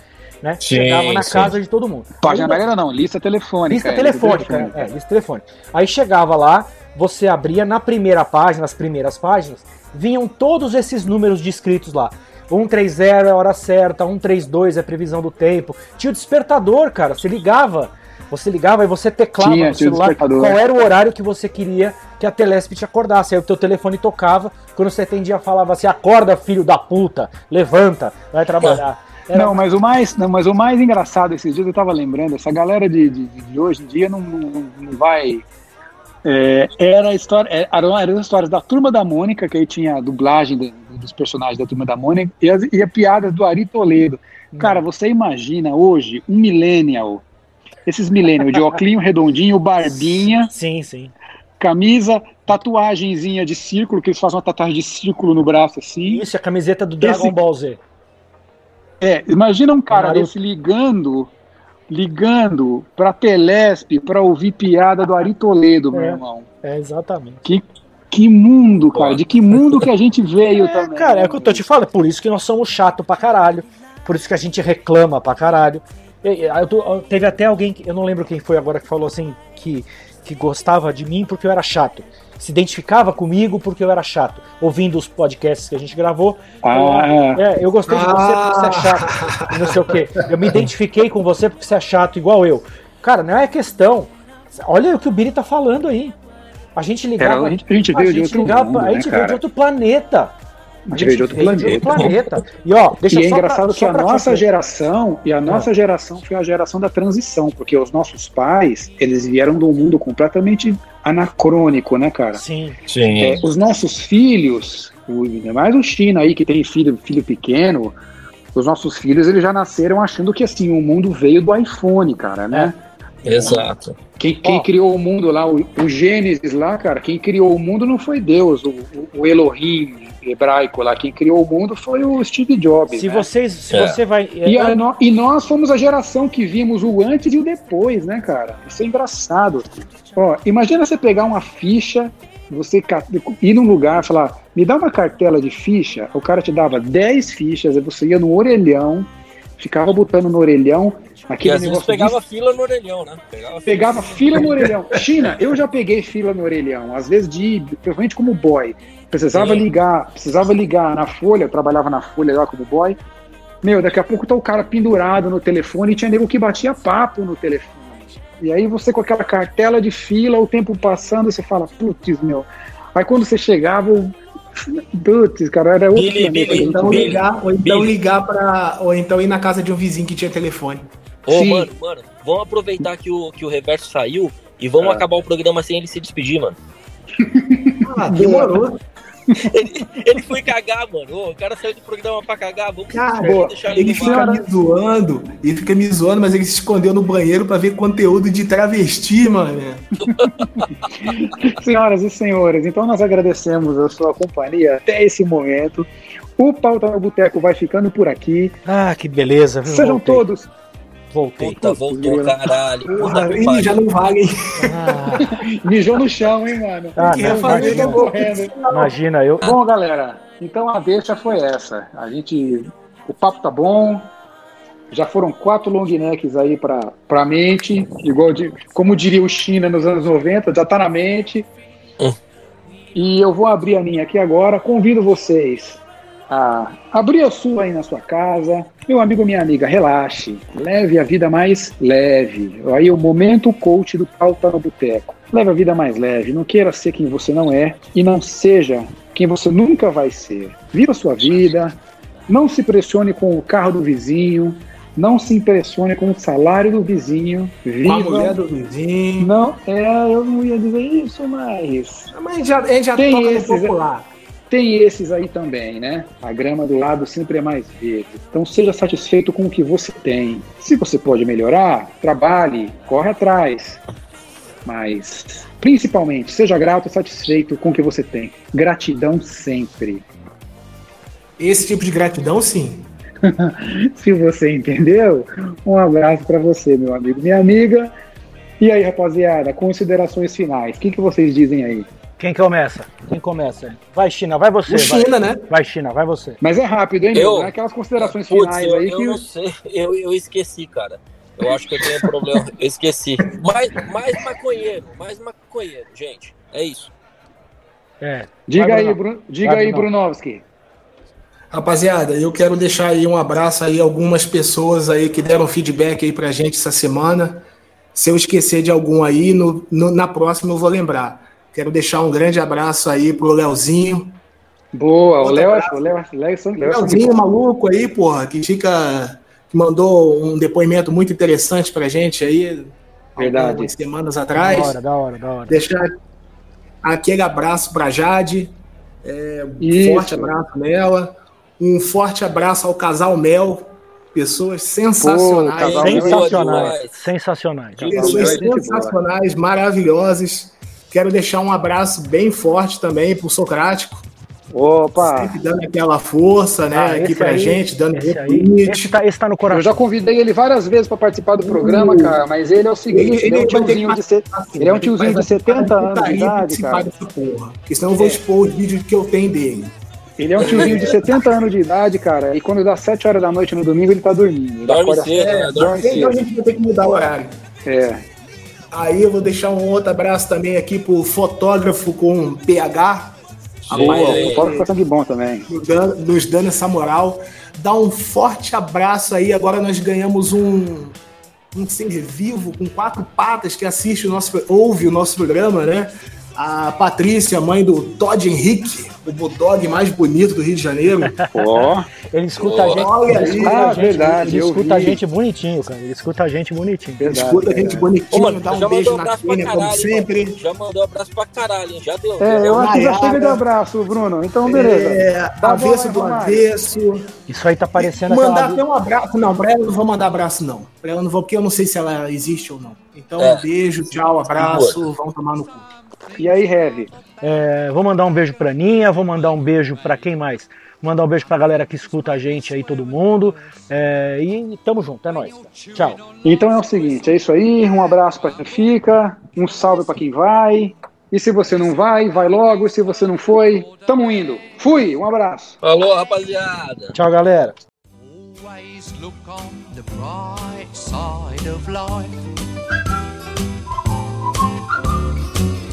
Né? Sim, chegava na sim. casa de todo mundo. Página Aí, não, lista telefônica. Lista é, telefônica, telefônica. é, lista telefônica. Aí chegava lá, você abria na primeira página, as primeiras páginas, vinham todos esses números descritos lá. 130 é a hora certa, 132 é a previsão do tempo. Tinha o despertador, cara. Você ligava, você ligava e você teclava Tinha, no celular qual era o horário que você queria que a Telesp te acordasse. Aí o teu telefone tocava, quando você atendia falava assim, acorda filho da puta, levanta, vai trabalhar. Era- Não, mas o mais, não, mas o mais engraçado esses dias eu tava lembrando, essa galera de, de, de hoje em dia não, não, não vai. é, era a história, é, eram, eram as histórias da turma da Mônica, que aí tinha a dublagem de- dos personagens da turma da Mônica, e, as, e a piada do Ari Toledo. Cara, você imagina hoje um millennial, esses millennial de óculos redondinho, barbinha, Sim, sim. camisa, tatuagenzinha de círculo, que eles fazem uma tatuagem de círculo no braço assim. Isso, a camiseta do Dragon Esse- Ball Z. É, imagina um cara Naruto. desse ligando, ligando pra Telesp pra ouvir piada do Ari Toledo, meu É. irmão. É, exatamente. Que, que mundo, cara, de que mundo que a gente veio É, também. cara, é né, o que eu tô te falando, é por isso que nós somos chato pra caralho, por isso que a gente reclama pra caralho. Eu tô- eu- teve até alguém, que- eu não lembro quem foi agora, que falou assim, que, que gostava de mim porque eu era chato. Se identificava comigo porque eu era chato. Ouvindo os podcasts que a gente gravou. Ah, É, eu gostei de você porque você é chato. e não sei o quê. Eu me identifiquei com você porque você é chato igual eu. Cara, não é questão. Olha o que o Biri tá falando aí. A gente ligava. A gente- a gente veio de outro ligava- mundo, A né, gente veio de outro planeta. A gente veio de outro planeta. planeta. E ó, deixa E é só pra- engraçado só que a pra nossa geração, e a nossa geração foi a geração da transição, porque os nossos pais, eles vieram de um mundo completamente anacrônico, né, cara? Sim. Sim. É, os nossos filhos, mais o China aí que tem filho, filho pequeno, os nossos filhos eles já nasceram achando que assim o mundo veio do iPhone, cara, né? Exato. Quem, quem Ó. criou o mundo lá, o, o Gênesis lá, cara, quem criou o mundo não foi Deus, o, o- Elohim hebraico lá, quem criou o mundo foi o Steve Jobs. Se né? vocês. Se É. você vai. E, a no- e nós fomos a geração que vimos o antes e o depois, né, cara? Isso é engraçado. Ó, imagina você pegar uma ficha, você ir num lugar e falar, me dá uma cartela de ficha, o cara te dava 10 fichas, aí você ia no orelhão, ficava botando no orelhão E aquele vezes negócio de pegava fila no orelhão, né? Pegava, Pegava fila no orelhão. China, eu já peguei fila no orelhão, às vezes de, principalmente como boy. Precisava Sim. ligar, precisava ligar na Folha, eu trabalhava na Folha lá como boy. Meu, daqui a pouco tá o cara pendurado no telefone e tinha nego que batia papo no telefone. E aí você com aquela cartela de fila, o tempo passando, você fala, putz, meu. Aí quando você chegava, putz, cara, era outro Billy, planeta, Billy. Então Billy, ligar, ou então Billy. ligar para ou então ir na casa de um vizinho que tinha telefone. Ô, Sim. mano, mano, vamos aproveitar que o, que o reverso saiu e vamos Ah. acabar o programa sem ele se despedir, mano. Ah, demorou. Ele, ele foi cagar, mano. Ô, o cara saiu do programa pra cagar. Vamos Cara, deixar ele Ele fica me zoando, ele fica me zoando, mas ele se escondeu no banheiro pra ver conteúdo de travesti, mano. Senhoras e senhores, então nós agradecemos a sua companhia até esse momento. O Pauta no Boteco vai ficando por aqui. Ah, que beleza. viu? Sejam Voltei, todos. Voltei. Puta, voltou, caralho. Puta ele pariu. já não vale. hein? Ah, Mijou no chão, hein, mano? Ah, que refazer, correndo. imagina, eu. Bom, galera, então a deixa foi essa. A gente. O papo tá bom. Já foram quatro long necks aí pra, pra mente. Igual de, como diria o China nos anos 90, já tá na mente. Hum. E eu vou abrir a minha aqui agora. Convido vocês a abrir a sua aí na sua casa. Meu amigo, minha amiga, relaxe. Leve a vida mais leve. Aí o momento coach do pauta no boteco. Leve a vida mais leve. Não queira ser quem você não é e não seja quem você nunca vai ser. Viva a sua vida. Não se pressione com o carro do vizinho. Não se impressione com o salário do vizinho. Com a mulher Viva. do vizinho. Não, é, eu não ia dizer isso, mas Mas já, a gente já Tem toca no esses, popular. Tem esses aí também, né? A grama do lado sempre é mais verde. Então seja satisfeito com o que você tem. Se você pode melhorar, trabalhe, corre atrás. Mas, principalmente, seja grato e satisfeito com o que você tem. Gratidão sempre. Esse tipo de gratidão, sim. Se você entendeu, um abraço para você, meu amigo, minha amiga. E aí, rapaziada, considerações finais. O que, que vocês dizem aí? Quem começa? Quem começa? Vai, China, vai você. O China, vai. né? Vai, China, vai você. Mas é rápido, hein? Não é aquelas considerações Putz, finais eu, aí eu que. não sei, eu, eu esqueci, cara. Eu acho que eu tenho um problema. Eu esqueci. Mais, mais maconheiro, mais maconheiro, gente. É isso. É. Diga Vai, aí, Bruno. Bru... Diga Vai, aí, Bruno. Brunovski. Rapaziada, eu quero deixar aí um abraço aí a algumas pessoas aí que deram feedback aí pra gente essa semana. Se eu esquecer de algum aí, no, no- na próxima eu vou lembrar. Quero deixar um grande abraço aí pro Leozinho. Boa, o Outro Léo, abraço. o Léo, Léo, Léo, Léo, Léo, Leozinho maluco aí, porra, que fica. que mandou um depoimento muito interessante pra gente aí. Verdade. Semanas Da atrás. hora, da hora, da hora. Deixar aquele abraço pra Jade. É, um Isso. forte abraço nela. Um forte abraço ao casal Mel. Pessoas sensacionais. Mel é Sensacionais. Sensacionais. Pessoas é sensacionais, maravilhosas. Quero deixar um abraço bem forte também pro Socrático. Opa! Sempre dando aquela força, né, Ah, aqui pra aí- gente, dando Esse, aí, esse, tá, esse tá no Eu coração. já convidei ele várias vezes para participar do programa, cara, mas ele é o seguinte, ele, é um vai ter que tiozinho de se- assim, ele é um tiozinho de fazer 70 uma anos de idade, participar cara. dessa porra. Porque senão eu vou expor os vídeos que eu tenho dele. Ele é um tiozinho de 70 anos de idade, cara, e quando dá 7 horas da noite no domingo ele tá dormindo. Ele Dorme cedo, né? cedo, Dorme dorme Então a cedo. gente vai ter que mudar o horário. É. Aí eu vou deixar um outro abraço também aqui pro fotógrafo com PH. Boa, Rapaz, o Paulo fica sangue bom também. nos dando- nos dando essa moral. Dá um forte abraço aí. Agora nós ganhamos um, um ser vivo com quatro patas que assiste o nosso, ouve o nosso programa, né? A Patrícia, mãe do Todd Henrique, o bulldog mais bonito do Rio de Janeiro. Ó, Ele escuta a gente. Olha ele aí. escuta Ah, a gente, verdade, ele escuta a gente bonitinho, cara. Ele escuta a gente bonitinho. verdade. Escuta a gente cara. bonitinho, Ô, mano, dá um beijo na Kênia, como caralho. sempre. mano. Já mandou abraço pra caralho, hein? Já deu. É, eu acho que já chega de abraço, Bruno. Então, beleza. É, Dá avesso do avesso. Isso aí tá parecendo Mandar aquela. até um abraço. Não, pra ela eu não vou mandar abraço, não. Pra ela eu não vou, porque eu não sei se ela existe ou não. Então, É. um beijo, tchau, abraço, vão tomar no cu. E aí, Heavy? É, vou mandar um beijo pra Ninha, vou mandar um beijo pra quem mais? Vou mandar um beijo pra galera que escuta a gente aí, todo mundo. É, e tamo junto, é nóis. cara. Tchau. Então é o seguinte, é isso aí. Um abraço para quem fica, um salve para quem vai. E se você não vai, vai logo. E se você não foi, tamo indo. Fui, um abraço. Falou, rapaziada. Tchau, galera. Always look on the bright side of life.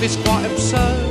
life is quite absurd,